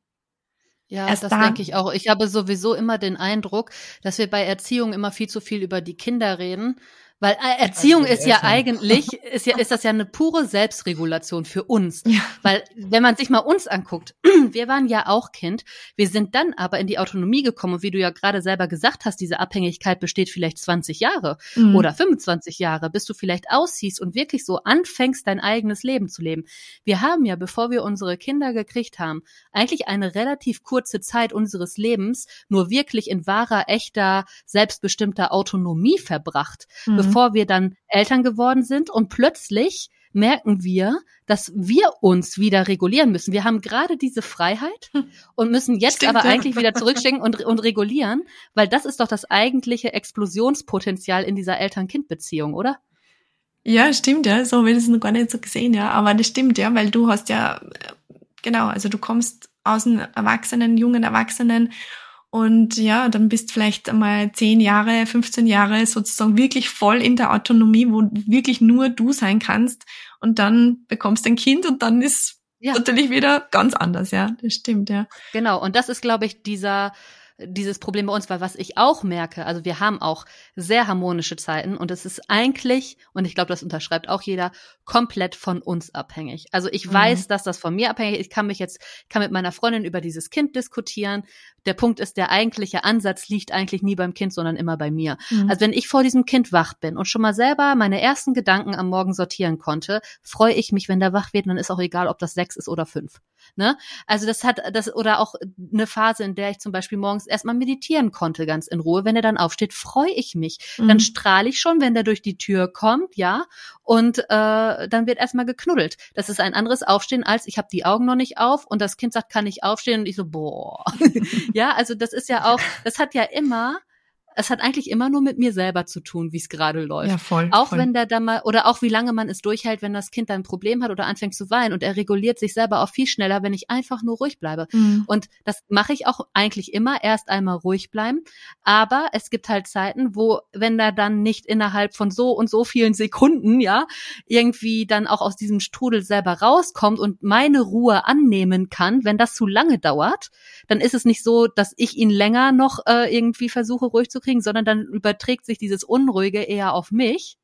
Ja, Erst das denke ich auch. Ich habe sowieso immer den Eindruck, dass wir bei Erziehung immer viel zu viel über die Kinder reden weil äh, Erziehung ist ja eigentlich, (laughs) ist ja, ist das ja eine pure Selbstregulation für uns. Ja. Weil, wenn man sich mal uns anguckt, (clears throat) wir waren ja auch Kind, wir sind dann aber in die Autonomie gekommen und wie du ja gerade selber gesagt hast, diese Abhängigkeit besteht vielleicht 20 Jahre mhm. oder 25 Jahre, bis du vielleicht ausziehst und wirklich so anfängst, dein eigenes Leben zu leben. Wir haben ja, bevor wir unsere Kinder gekriegt haben, eigentlich eine relativ kurze Zeit unseres Lebens nur wirklich in wahrer, echter, selbstbestimmter Autonomie verbracht. Mhm bevor wir dann Eltern geworden sind und plötzlich merken wir, dass wir uns wieder regulieren müssen. Wir haben gerade diese Freiheit hm. und müssen jetzt Stimmt, aber ja. eigentlich wieder zurückstecken und, und regulieren, weil das ist doch das eigentliche Explosionspotenzial in dieser Eltern-Kind-Beziehung, oder? Ja, stimmt, ja. So ich das noch gar nicht so gesehen, ja. Aber das stimmt, ja, weil du hast ja genau. Also du kommst aus einem Erwachsenen, jungen Erwachsenen und ja, dann bist vielleicht einmal zehn Jahre, 15 Jahre sozusagen wirklich voll in der Autonomie, wo wirklich nur du sein kannst. Und dann bekommst du ein Kind und dann ist ja. natürlich wieder ganz anders, ja. Das stimmt, ja. Genau. Und das ist, glaube ich, dieser, dieses Problem bei uns, weil was ich auch merke, also wir haben auch sehr harmonische Zeiten und es ist eigentlich, und ich glaube, das unterschreibt auch jeder, komplett von uns abhängig. Also ich mhm. weiß, dass das von mir abhängig ist. Ich kann mich jetzt, kann mit meiner Freundin über dieses Kind diskutieren. Der Punkt ist, der eigentliche Ansatz liegt eigentlich nie beim Kind, sondern immer bei mir. Mhm. Also wenn ich vor diesem Kind wach bin und schon mal selber meine ersten Gedanken am Morgen sortieren konnte, freue ich mich, wenn der wach wird, dann ist auch egal, ob das sechs ist oder fünf. Ne? Also das hat das oder auch eine Phase, in der ich zum Beispiel morgens erstmal meditieren konnte, ganz in Ruhe. Wenn er dann aufsteht, freue ich mich. Mhm. Dann strahle ich schon, wenn der durch die Tür kommt, ja. Und äh, dann wird erstmal geknuddelt. Das ist ein anderes Aufstehen als ich habe die Augen noch nicht auf und das Kind sagt, kann ich aufstehen und ich so boah. (laughs) ja, also das ist ja auch, das hat ja immer es hat eigentlich immer nur mit mir selber zu tun, wie es gerade läuft. Ja, voll. Auch voll. wenn der da mal, oder auch wie lange man es durchhält, wenn das Kind ein Problem hat oder anfängt zu weinen und er reguliert sich selber auch viel schneller, wenn ich einfach nur ruhig bleibe. Mhm. Und das mache ich auch eigentlich immer, erst einmal ruhig bleiben. Aber es gibt halt Zeiten, wo, wenn er dann nicht innerhalb von so und so vielen Sekunden, ja, irgendwie dann auch aus diesem Strudel selber rauskommt und meine Ruhe annehmen kann, wenn das zu lange dauert, dann ist es nicht so, dass ich ihn länger noch äh, irgendwie versuche ruhig zu kriegen kriegen, sondern dann überträgt sich dieses Unruhige eher auf mich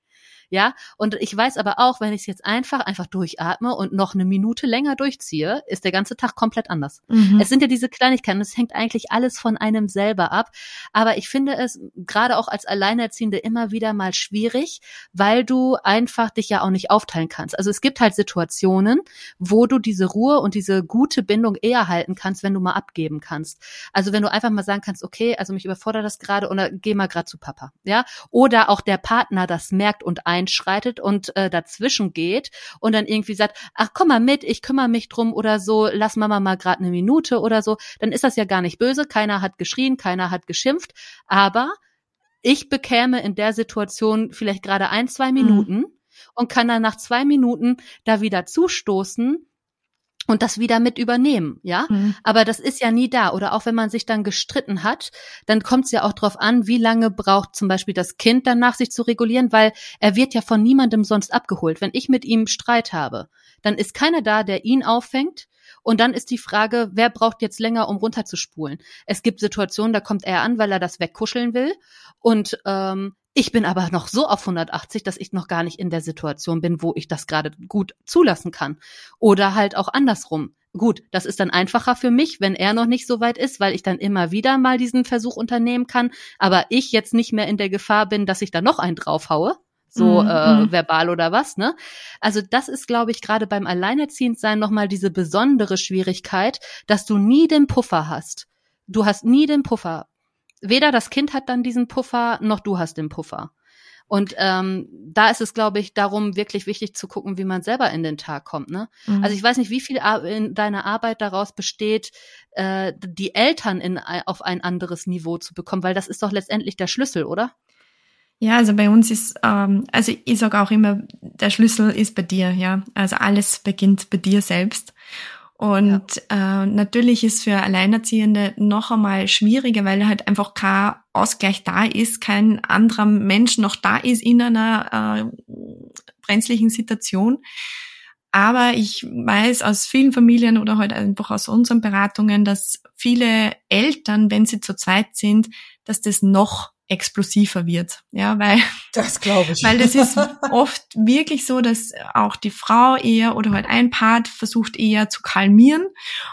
ja. Und ich weiß aber auch, wenn ich es jetzt einfach, einfach durchatme und noch eine Minute länger durchziehe, ist der ganze Tag komplett anders. Mhm. Es sind ja diese Kleinigkeiten, es hängt eigentlich alles von einem selber ab. Aber ich finde es gerade auch als Alleinerziehende immer wieder mal schwierig, weil du einfach dich ja auch nicht aufteilen kannst. Also es gibt halt Situationen, wo du diese Ruhe und diese gute Bindung eher halten kannst, wenn du mal abgeben kannst. Also wenn du einfach mal sagen kannst, okay, also mich überfordert das gerade oder geh mal gerade zu Papa, ja? Oder auch der Partner das merkt und ein einschreitet und äh, dazwischen geht und dann irgendwie sagt, ach komm mal mit, ich kümmere mich drum oder so, lass Mama mal gerade eine Minute oder so, dann ist das ja gar nicht böse, keiner hat geschrien, keiner hat geschimpft, aber ich bekäme in der Situation vielleicht gerade ein, zwei mhm. Minuten mhm. und kann dann nach zwei Minuten da wieder zustoßen und das wieder mit übernehmen, ja. Mhm. Aber das ist ja nie da. Oder auch wenn man sich dann gestritten hat, dann kommt es ja auch drauf an, wie lange braucht zum Beispiel das Kind danach sich zu regulieren, weil er wird ja von niemandem sonst abgeholt. Wenn ich mit ihm Streit habe, dann ist keiner da, der ihn auffängt. Und dann ist die Frage, wer braucht jetzt länger, um runterzuspulen? Es gibt Situationen, da kommt er an, weil er das wegkuscheln will. Und ähm, ich bin aber noch so auf 180, dass ich noch gar nicht in der Situation bin, wo ich das gerade gut zulassen kann. Oder halt auch andersrum. Gut, das ist dann einfacher für mich, wenn er noch nicht so weit ist, weil ich dann immer wieder mal diesen Versuch unternehmen kann, aber ich jetzt nicht mehr in der Gefahr bin, dass ich da noch einen draufhaue so mm, äh, mm. verbal oder was, ne? Also das ist, glaube ich, gerade beim Alleinerziehendsein nochmal diese besondere Schwierigkeit, dass du nie den Puffer hast. Du hast nie den Puffer weder das Kind hat dann diesen Puffer, noch du hast den Puffer. Und ähm, da ist es, glaube ich, darum wirklich wichtig zu gucken, wie man selber in den Tag kommt. Ne? Mhm. Also ich weiß nicht, wie viel in deiner Arbeit daraus besteht, äh, die Eltern in, auf ein anderes Niveau zu bekommen, weil das ist doch letztendlich der Schlüssel, oder? Ja, also bei uns ist, ähm, also ich sage auch immer, der Schlüssel ist bei dir, ja. Also alles beginnt bei dir selbst. Und ja. äh, natürlich ist für Alleinerziehende noch einmal schwieriger, weil halt einfach kein Ausgleich da ist, kein anderer Mensch noch da ist in einer äh, brenzlichen Situation. Aber ich weiß aus vielen Familien oder halt einfach aus unseren Beratungen, dass viele Eltern, wenn sie zu zweit sind, dass das noch explosiver wird. Ja, weil das glaube ich. Weil das ist (laughs) oft wirklich so, dass auch die Frau eher oder halt ein Part versucht eher zu kalmieren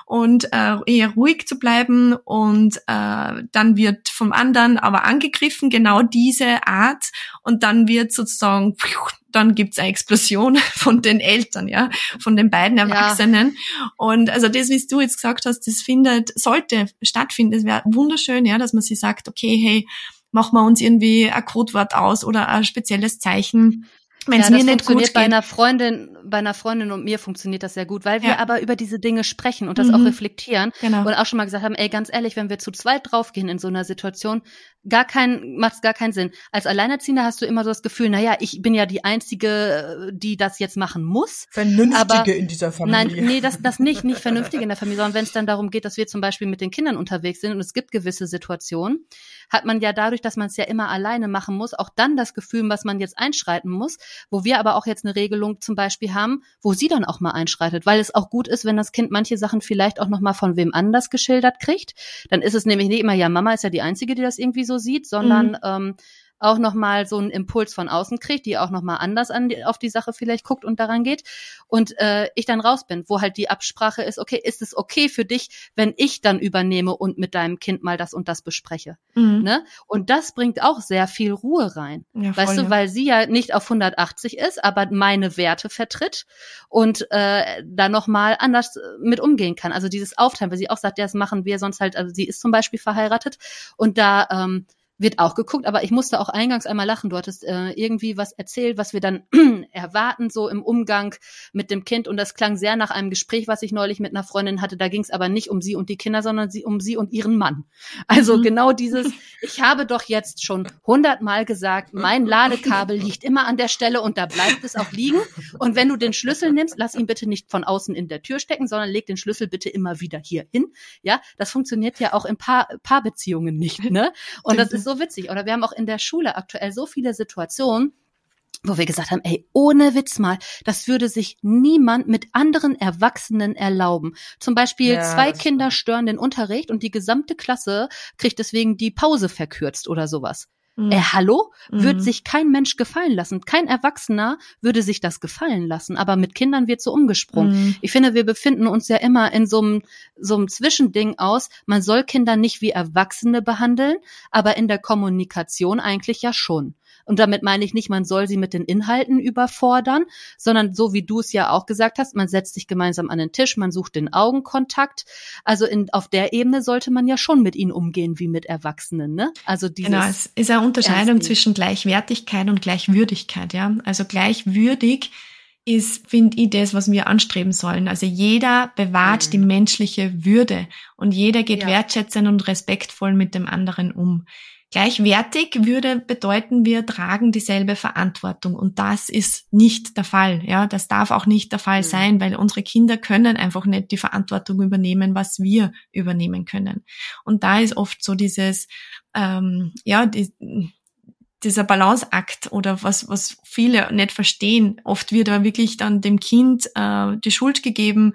und äh, eher ruhig zu bleiben und äh, dann wird vom anderen aber angegriffen genau diese Art und dann wird sozusagen dann gibt's eine Explosion (laughs) von den Eltern, ja, von den beiden Erwachsenen. Ja. Und also das, wie du jetzt gesagt hast, das findet, sollte stattfinden. Es wäre wunderschön, ja, dass man sich sagt, okay, hey, machen wir uns irgendwie ein Codewort aus oder ein spezielles Zeichen. Wenn es ja, mir nicht funktioniert gut bei geht. einer Freundin, bei einer Freundin und mir funktioniert das sehr gut, weil wir Ja. aber über diese Dinge sprechen und das Mhm. auch reflektieren Genau. und auch schon mal gesagt haben, ey, ganz ehrlich, wenn wir zu zweit draufgehen in so einer Situation, gar kein, macht's gar keinen Sinn. Als Alleinerziehender hast du immer so das Gefühl, na ja, ich bin ja die einzige, die das jetzt machen muss. Vernünftige Aber- in dieser Familie. Nein, nee, das, das nicht, nicht vernünftig in der Familie, sondern wenn es dann darum geht, dass wir zum Beispiel mit den Kindern unterwegs sind und es gibt gewisse Situationen, hat man ja dadurch, dass man es ja immer alleine machen muss, auch dann das Gefühl, was man jetzt einschreiten muss, wo wir aber auch jetzt eine Regelung zum Beispiel haben, wo sie dann auch mal einschreitet, weil es auch gut ist, wenn das Kind manche Sachen vielleicht auch noch mal von wem anders geschildert kriegt. Dann ist es nämlich nicht immer, ja, Mama ist ja die Einzige, die das irgendwie so sieht, sondern ähm, auch noch mal so einen Impuls von außen kriegt, die auch noch mal anders an die, auf die Sache vielleicht guckt und daran geht und äh, ich dann raus bin, wo halt die Absprache ist, okay, ist es okay für dich, wenn ich dann übernehme und mit deinem Kind mal das und das bespreche, Mhm. ne? Und das bringt auch sehr viel Ruhe rein. Ja, voll, Weißt du, ja. weil sie ja nicht auf 180 ist, aber meine Werte vertritt und äh, da nochmal anders äh, mit umgehen kann. Also dieses Aufteilen, weil sie auch sagt, ja, das machen wir sonst halt, also sie ist zum Beispiel verheiratet und da ähm, wird auch geguckt, aber ich musste auch eingangs einmal lachen. Du hattest äh, irgendwie was erzählt, was wir dann (clears throat) erwarten, so im Umgang mit dem Kind. Und das klang sehr nach einem Gespräch, was ich neulich mit einer Freundin hatte. Da ging es aber nicht um sie und die Kinder, sondern sie, um sie und ihren Mann. Also Mhm. genau dieses, (laughs) ich habe doch jetzt schon hundertmal gesagt, mein Ladekabel liegt immer an der Stelle und da bleibt es auch liegen. Und wenn du den Schlüssel nimmst, lass ihn bitte nicht von außen in der Tür stecken, sondern leg den Schlüssel bitte immer wieder hier hin. Ja, das funktioniert ja auch in Paar, Paarbeziehungen nicht, ne? Und das ist so witzig. Oder wir haben auch in der Schule aktuell so viele Situationen, wo wir gesagt haben, ey, ohne Witz mal, das würde sich niemand mit anderen Erwachsenen erlauben. Zum Beispiel Ja, zwei Kinder stören den Unterricht und die gesamte Klasse kriegt deswegen die Pause verkürzt oder sowas. Mhm. Äh, hallo? Wird Mhm. sich kein Mensch gefallen lassen. Kein Erwachsener würde sich das gefallen lassen. Aber mit Kindern wird so umgesprungen. Mhm. Ich finde, wir befinden uns ja immer in so einem, so einem Zwischending aus. Man soll Kinder nicht wie Erwachsene behandeln, aber in der Kommunikation eigentlich ja schon. Und damit meine ich nicht, man soll sie mit den Inhalten überfordern, sondern so wie du es ja auch gesagt hast, man setzt sich gemeinsam an den Tisch, man sucht den Augenkontakt. Also in, auf der Ebene sollte man ja schon mit ihnen umgehen wie mit Erwachsenen, ne? Also dieses, Genau, es ist eine Unterscheidung Ernst zwischen Gleichwertigkeit und Gleichwürdigkeit, ja. Also gleichwürdig ist, finde ich, das, was wir anstreben sollen. Also jeder bewahrt Mhm. die menschliche Würde und jeder geht Ja. wertschätzend und respektvoll mit dem anderen um. Gleichwertig würde bedeuten, wir tragen dieselbe Verantwortung und das ist nicht der Fall. Ja, das darf auch nicht der Fall Mhm. sein, weil unsere Kinder können einfach nicht die Verantwortung übernehmen, was wir übernehmen können. Und da ist oft so dieses, ähm, ja, die, dieser Balanceakt oder was, was viele nicht verstehen. Oft wird aber wirklich dann dem Kind äh, die Schuld gegeben,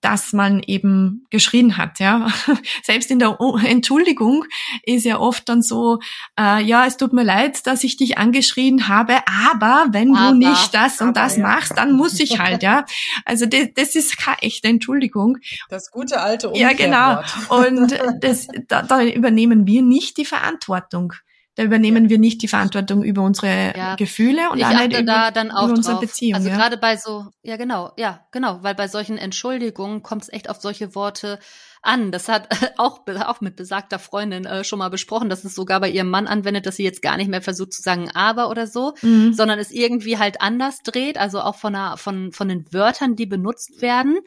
dass man eben geschrien hat. Ja, (laughs) selbst in der O- Entschuldigung ist ja oft dann so, äh, ja, es tut mir leid, dass ich dich angeschrien habe, aber wenn Aber, du nicht das und aber, das ja. machst, dann muss ich halt. Ja, also das, das ist keine echte Entschuldigung. Das gute alte Ja, genau. Umkehrwort. Und das, da, da übernehmen wir nicht die Verantwortung. Da übernehmen wir nicht die Verantwortung über unsere Ja. Gefühle und ich auch nicht über, da dann auch über unsere. Beziehung. Also ja. gerade bei so, ja genau, ja genau, weil bei solchen Entschuldigungen kommt es echt auf solche Worte an. Das hat (laughs) auch auch mit besagter Freundin äh, schon mal besprochen, dass es sogar bei ihrem Mann anwendet, dass sie jetzt gar nicht mehr versucht zu sagen aber oder so, Mhm. sondern es irgendwie halt anders dreht, also auch von einer, von von den Wörtern, die benutzt werden.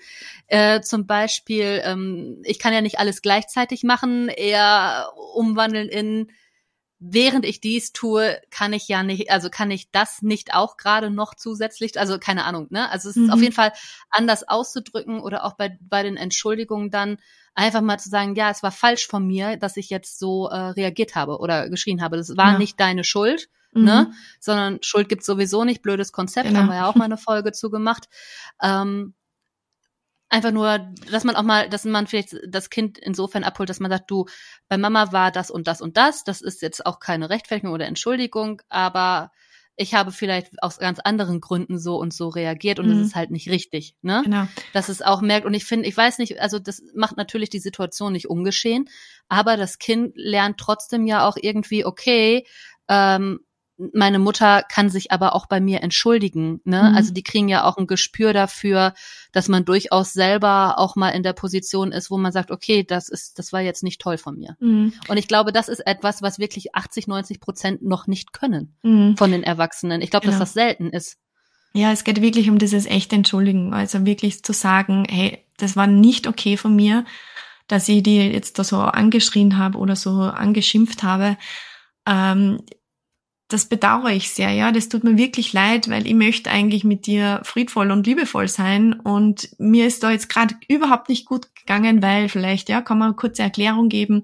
Äh, zum Beispiel, ähm, ich kann ja nicht alles gleichzeitig machen, eher umwandeln in während ich dies tue, kann ich ja nicht, also kann ich das nicht auch gerade noch zusätzlich, also keine Ahnung, ne? Also es ist Mhm. auf jeden Fall anders auszudrücken oder auch bei, bei den Entschuldigungen dann einfach mal zu sagen, ja, es war falsch von mir, dass ich jetzt so äh, reagiert habe oder geschrien habe. Das war Ja. nicht deine Schuld, Mhm. ne? Sondern Schuld gibt's sowieso nicht, blödes Konzept, Genau. haben wir ja auch mal eine Folge zu gemacht. Ähm, einfach nur, dass man auch mal, dass man vielleicht das Kind insofern abholt, dass man sagt, du, bei Mama war das und das und das. Das ist jetzt auch keine Rechtfertigung oder Entschuldigung, aber ich habe vielleicht aus ganz anderen Gründen so und so reagiert und Mhm. das ist halt nicht richtig, ne? Genau. Dass es auch merkt und ich finde, ich weiß nicht, also das macht natürlich die Situation nicht ungeschehen, aber das Kind lernt trotzdem ja auch irgendwie, okay, ähm, meine Mutter kann sich aber auch bei mir entschuldigen. Ne? Mhm. Also die kriegen ja auch ein Gespür dafür, dass man durchaus selber auch mal in der Position ist, wo man sagt, okay, das ist, das war jetzt nicht toll von mir. Mhm. Und ich glaube, das ist etwas, was wirklich 80, 90 Prozent noch nicht können mhm. von den Erwachsenen. Ich glaube, genau. dass das selten ist. Ja, es geht wirklich um dieses echte Entschuldigen. Also wirklich zu sagen, hey, das war nicht okay von mir, dass ich die jetzt da so angeschrien habe oder so angeschimpft habe. Ähm, das bedauere ich sehr, ja. Das tut mir wirklich leid, weil ich möchte eigentlich mit dir friedvoll und liebevoll sein. Und mir ist da jetzt gerade überhaupt nicht gut gegangen, weil vielleicht, ja, kann man eine kurze Erklärung geben.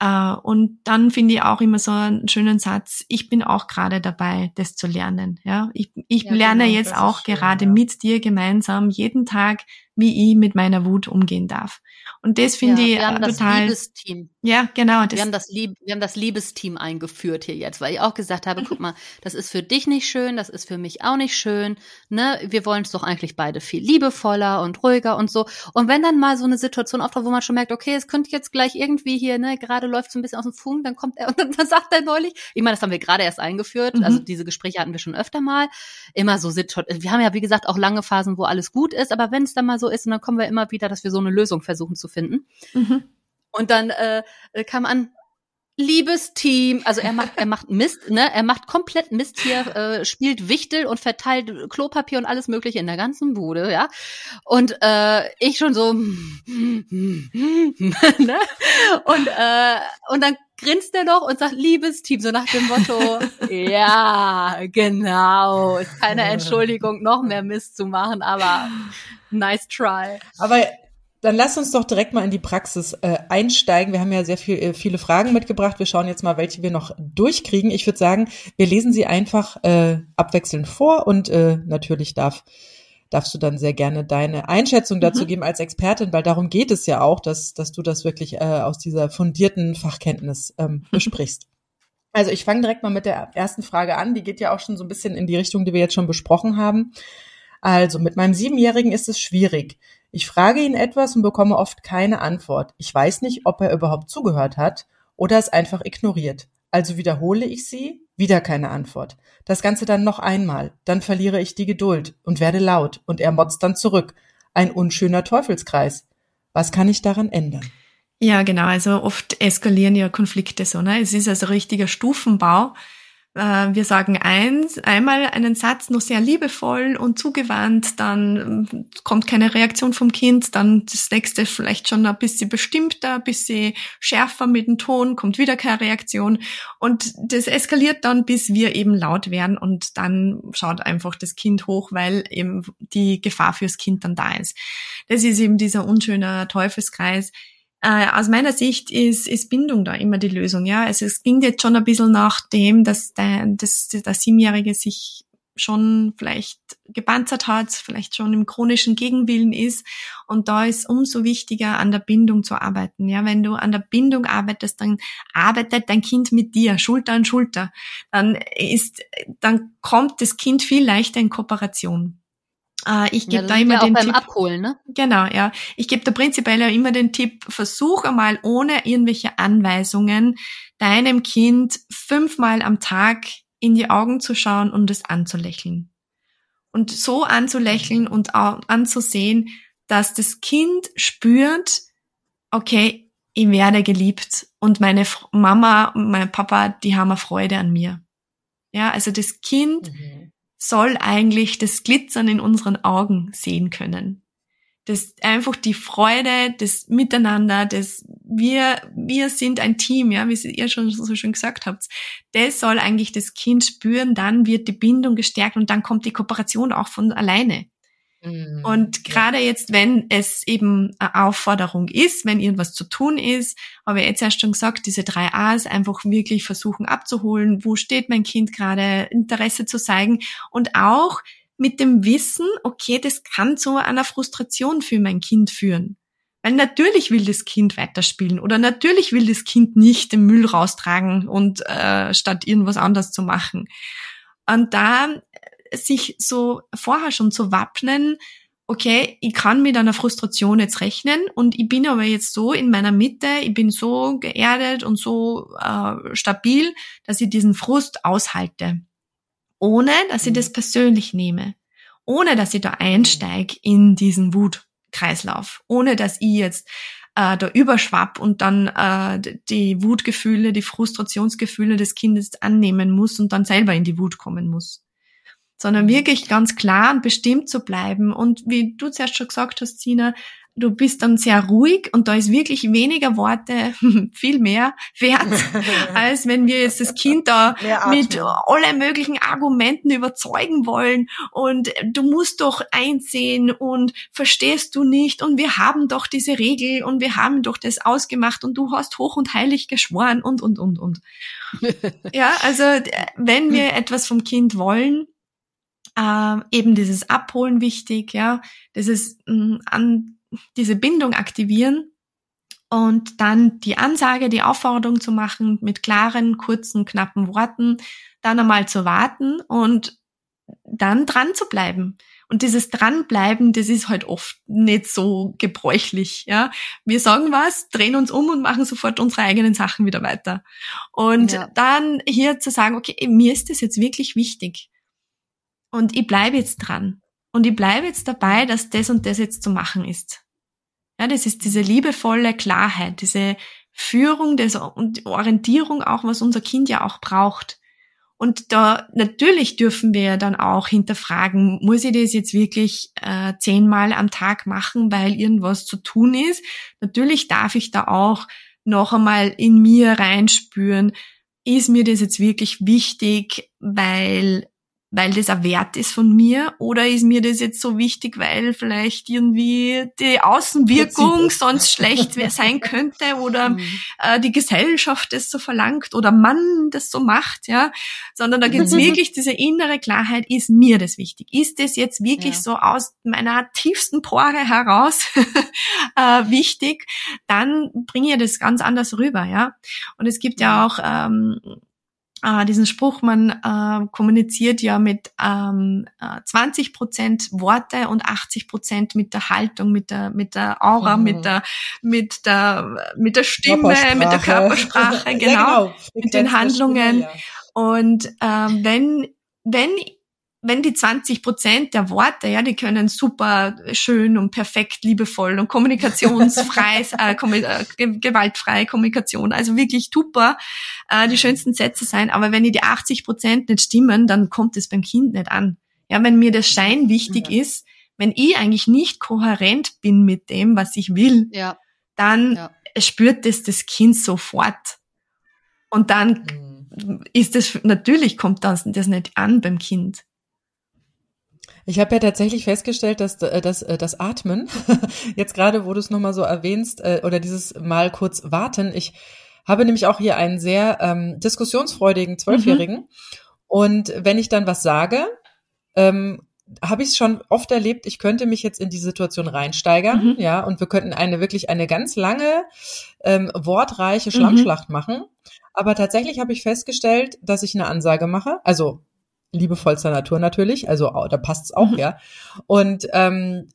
Uh, und dann finde ich auch immer so einen schönen Satz, ich bin auch gerade dabei, das zu lernen. Ja, ich, ich ja, lerne genau, jetzt auch schön, gerade ja. mit dir gemeinsam jeden Tag, wie ich mit meiner Wut umgehen darf. Und das finde ja, ich wir haben total. Das Liebesteam. Ja, genau. Wir haben das Lieb, wir haben das Liebesteam eingeführt hier jetzt, weil ich auch gesagt habe, guck mal, das ist für dich nicht schön, das ist für mich auch nicht schön. Ne, wir wollen es doch eigentlich beide viel liebevoller und ruhiger und so. Und wenn dann mal so eine Situation auftaucht, wo man schon merkt, okay, es könnte jetzt gleich irgendwie hier, ne, gerade läuft so ein bisschen aus dem Funk, dann kommt er (laughs) und dann, dann sagt er neulich, ich meine, das haben wir gerade erst eingeführt, mhm. also diese Gespräche hatten wir schon öfter mal. Immer so Situationen, wir haben ja wie gesagt auch lange Phasen, wo alles gut ist, aber wenn es dann mal so ist, und dann kommen wir immer wieder, dass wir so eine Lösung versuchen zu finden. Mhm. Und dann äh, kam an, liebes Team, also er macht, er macht Mist, ne? Er macht komplett Mist hier, äh, spielt Wichtel und verteilt Klopapier und alles Mögliche in der ganzen Bude, ja. Und äh, ich schon so, (laughs) ne? Und äh, und dann grinst er noch und sagt, liebes Team, so nach dem Motto, (laughs) ja, genau, ist keine Entschuldigung, noch mehr Mist zu machen, aber nice try. Aber dann lass uns doch direkt mal in die Praxis äh, einsteigen. Wir haben ja sehr viel, äh, viele Fragen mitgebracht. Wir schauen jetzt mal, welche wir noch durchkriegen. Ich würde sagen, wir lesen sie einfach äh, abwechselnd vor und äh, natürlich darf darfst du dann sehr gerne deine Einschätzung dazu mhm. geben als Expertin, weil darum geht es ja auch, dass, dass du das wirklich äh, aus dieser fundierten Fachkenntnis ähm, mhm. besprichst. Also ich fange direkt mal mit der ersten Frage an. Die geht ja auch schon so ein bisschen in die Richtung, die wir jetzt schon besprochen haben. Also mit meinem Siebenjährigen ist es schwierig. Ich frage ihn etwas und bekomme oft keine Antwort. Ich weiß nicht, ob er überhaupt zugehört hat oder es einfach ignoriert. Also wiederhole ich sie, wieder keine Antwort. Das Ganze dann noch einmal, dann verliere ich die Geduld und werde laut und er motzt dann zurück. Ein unschöner Teufelskreis. Was kann ich daran ändern? Ja, genau. Also oft eskalieren ja Konflikte so. Ne? Es ist also richtiger Stufenbau. Äh, wir sagen eins, einmal einen Satz noch sehr liebevoll und zugewandt, dann ähm, kommt keine Reaktion vom Kind, dann das nächste vielleicht schon ein bisschen bestimmter, ein bisschen schärfer mit dem Ton, kommt wieder keine Reaktion und das eskaliert dann, bis wir eben laut werden und dann schaut einfach das Kind hoch, weil eben die Gefahr fürs Kind dann da ist. Das ist eben dieser unschöne Teufelskreis äh, aus meiner Sicht ist, ist Bindung da immer die Lösung. Ja, also es ging jetzt schon ein bisschen nach dem, dass der, dass der Siebenjährige sich schon vielleicht gepanzert hat, vielleicht schon im chronischen Gegenwillen ist. Und da ist umso wichtiger, an der Bindung zu arbeiten. Ja, wenn du an der Bindung arbeitest, dann arbeitet dein Kind mit dir, Schulter an Schulter. Dann ist, dann kommt das Kind viel leichter in Kooperation. Äh, ich gebe ja, da immer den Tipp. Abholen, ne? Genau, ja. Ich gebe da prinzipiell ja immer den Tipp, versuch einmal ohne irgendwelche Anweisungen deinem Kind fünfmal am Tag in die Augen zu schauen und es anzulächeln. Und so anzulächeln und anzusehen, dass das Kind spürt, okay, ich werde geliebt und meine Mama und mein Papa, die haben eine Freude an mir. Ja, also das Kind mhm soll eigentlich das Glitzern in unseren Augen sehen können. Das einfach die Freude, das Miteinander, das wir, wir sind ein Team, ja, wie ihr schon so schön gesagt habt. Das soll eigentlich das Kind spüren, dann wird die Bindung gestärkt und dann kommt die Kooperation auch von alleine. Mhm. Und gerade jetzt, wenn es eben eine Aufforderung ist, wenn irgendwas zu tun ist, habe ich jetzt erst schon gesagt, diese drei A's einfach wirklich versuchen abzuholen, wo steht mein Kind gerade, Interesse zu zeigen und auch mit dem Wissen, okay, das kann zu einer Frustration für mein Kind führen. Weil natürlich will das Kind weiterspielen oder natürlich will das Kind nicht den Müll raustragen und äh, statt irgendwas anderes zu machen. Und da sich so vorher schon zu wappnen, okay, ich kann mit einer Frustration jetzt rechnen und ich bin aber jetzt so in meiner Mitte, ich bin so geerdet und so äh, stabil, dass ich diesen Frust aushalte, ohne dass ich mhm. das persönlich nehme, ohne dass ich da einsteige in diesen Wutkreislauf, ohne dass ich jetzt äh, da überschwapp und dann äh, die Wutgefühle, die Frustrationsgefühle des Kindes annehmen muss und dann selber in die Wut kommen muss sondern wirklich ganz klar und bestimmt zu bleiben. Und wie du zuerst schon gesagt hast, Sina, du bist dann sehr ruhig und da ist wirklich weniger Worte (laughs) viel mehr wert, (laughs) als wenn wir jetzt das Kind da (laughs) mit alle möglichen Argumenten überzeugen wollen und du musst doch einsehen und verstehst du nicht und wir haben doch diese Regel und wir haben doch das ausgemacht und du hast hoch und heilig geschworen und, und, und, und. ja, also wenn wir etwas vom Kind wollen, äh, eben dieses Abholen wichtig, ja, dieses mh, mm, an diese Bindung aktivieren und dann die Ansage, die Aufforderung zu machen mit klaren, kurzen, knappen Worten, dann einmal zu warten und dann dran zu bleiben. Und dieses Dranbleiben, das ist halt oft nicht so gebräuchlich, ja. Wir sagen was, drehen uns um und machen sofort unsere eigenen Sachen wieder weiter. Und ja. dann hier zu sagen, okay, mir ist das jetzt wirklich wichtig. Und ich bleibe jetzt dran. Und ich bleibe jetzt dabei, dass das und das jetzt zu machen ist. Ja, das ist diese liebevolle Klarheit, diese Führung das, und Orientierung auch, was unser Kind ja auch braucht. Und da natürlich dürfen wir dann auch hinterfragen, muss ich das jetzt wirklich äh, zehnmal am Tag machen, weil irgendwas zu tun ist? Natürlich darf ich da auch noch einmal in mir reinspüren, ist mir das jetzt wirklich wichtig, weil weil das ein Wert ist von mir oder ist mir das jetzt so wichtig, weil vielleicht irgendwie die Außenwirkung sonst schlecht sein könnte oder mhm. äh, die Gesellschaft das so verlangt oder Mann das so macht, ja, sondern da gibt's (laughs) wirklich diese innere Klarheit, ist mir das wichtig? Ist das jetzt wirklich ja. so aus meiner tiefsten Pore heraus (laughs) äh, wichtig? Dann bringe ich das ganz anders rüber, ja. Und es gibt ja auch ähm, äh, diesen Spruch, man äh, kommuniziert ja mit ähm, 20 äh, Prozent Worte und 80 Prozent mit der Haltung, mit der mit der Aura, mhm. mit der mit der mit der Stimme, mit der Körpersprache, (laughs) genau, ja, genau. mit den Handlungen. Stimme, ja. Und ähm, wenn wenn wenn die 20 Prozent der Worte, ja, die können super schön und perfekt, liebevoll und kommunikationsfrei, (laughs) äh, äh, gewaltfreie Kommunikation, also wirklich super, äh, die schönsten Sätze sein. Aber wenn die 80 Prozent nicht stimmen, dann kommt es beim Kind nicht an. Ja, wenn mir der Schein wichtig ja. ist, wenn ich eigentlich nicht kohärent bin mit dem, was ich will, ja. dann ja. spürt das das Kind sofort. Und dann mhm. ist es, natürlich kommt das, das nicht an beim Kind. Ich habe ja tatsächlich festgestellt, dass, äh, dass äh, das Atmen, (laughs) jetzt gerade, wo du es nochmal so erwähnst, äh, oder dieses Mal kurz warten, ich habe nämlich auch hier einen sehr ähm, diskussionsfreudigen Zwölfjährigen. Mhm. Und wenn ich dann was sage, ähm, habe ich es schon oft erlebt, ich könnte mich jetzt in die Situation reinsteigern, mhm. ja, und wir könnten eine wirklich eine ganz lange, ähm, wortreiche Schlammschlacht mhm. machen. Aber tatsächlich habe ich festgestellt, dass ich eine Ansage mache, also liebevollster Natur natürlich, also da passt's auch, mhm. ja. Und ähm,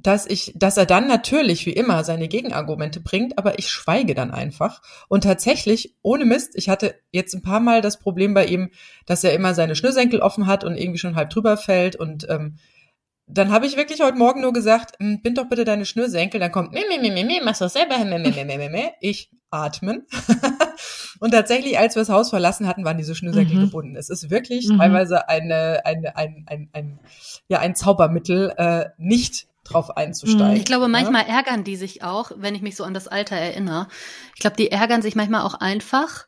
dass ich, dass er dann natürlich wie immer seine Gegenargumente bringt, aber ich schweige dann einfach. Und tatsächlich, ohne Mist, ich hatte jetzt ein paar Mal das Problem bei ihm, dass er immer seine Schnürsenkel offen hat und irgendwie schon halb drüber fällt und ähm, dann habe ich wirklich heute Morgen nur gesagt, hm, bind doch bitte deine Schnürsenkel, dann kommt, meh, meh, meh, meh, machst du das selber, meh, meh, meh, meh, meh, meh. ich atmen. Und tatsächlich, als wir das Haus verlassen hatten, waren diese Schnürsenkel mhm. gebunden. Es ist wirklich mhm. teilweise eine, eine, ein, ein, ein, ja, ein Zaubermittel, äh, nicht drauf einzusteigen. Ich glaube, manchmal ja? ärgern die sich auch, wenn ich mich so an das Alter erinnere. Ich glaube, die ärgern sich manchmal auch einfach,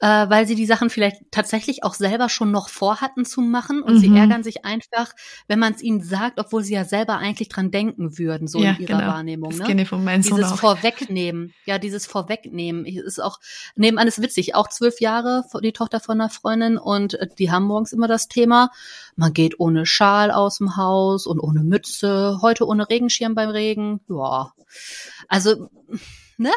äh, weil sie die Sachen vielleicht tatsächlich auch selber schon noch vorhatten zu machen und mhm. sie ärgern sich einfach, wenn man es ihnen sagt, obwohl sie ja selber eigentlich dran denken würden, so ja, in ihrer genau. Wahrnehmung. Das ne? kenne ich von meinem Sohn Dieses auch. Vorwegnehmen, ja, dieses Vorwegnehmen ist auch nebenan ist witzig. Auch zwölf Jahre die Tochter von einer Freundin und äh, die haben morgens immer das Thema, man geht ohne Schal aus dem Haus und ohne Mütze, heute ohne Regenschirm beim Regen. Ja, also ne?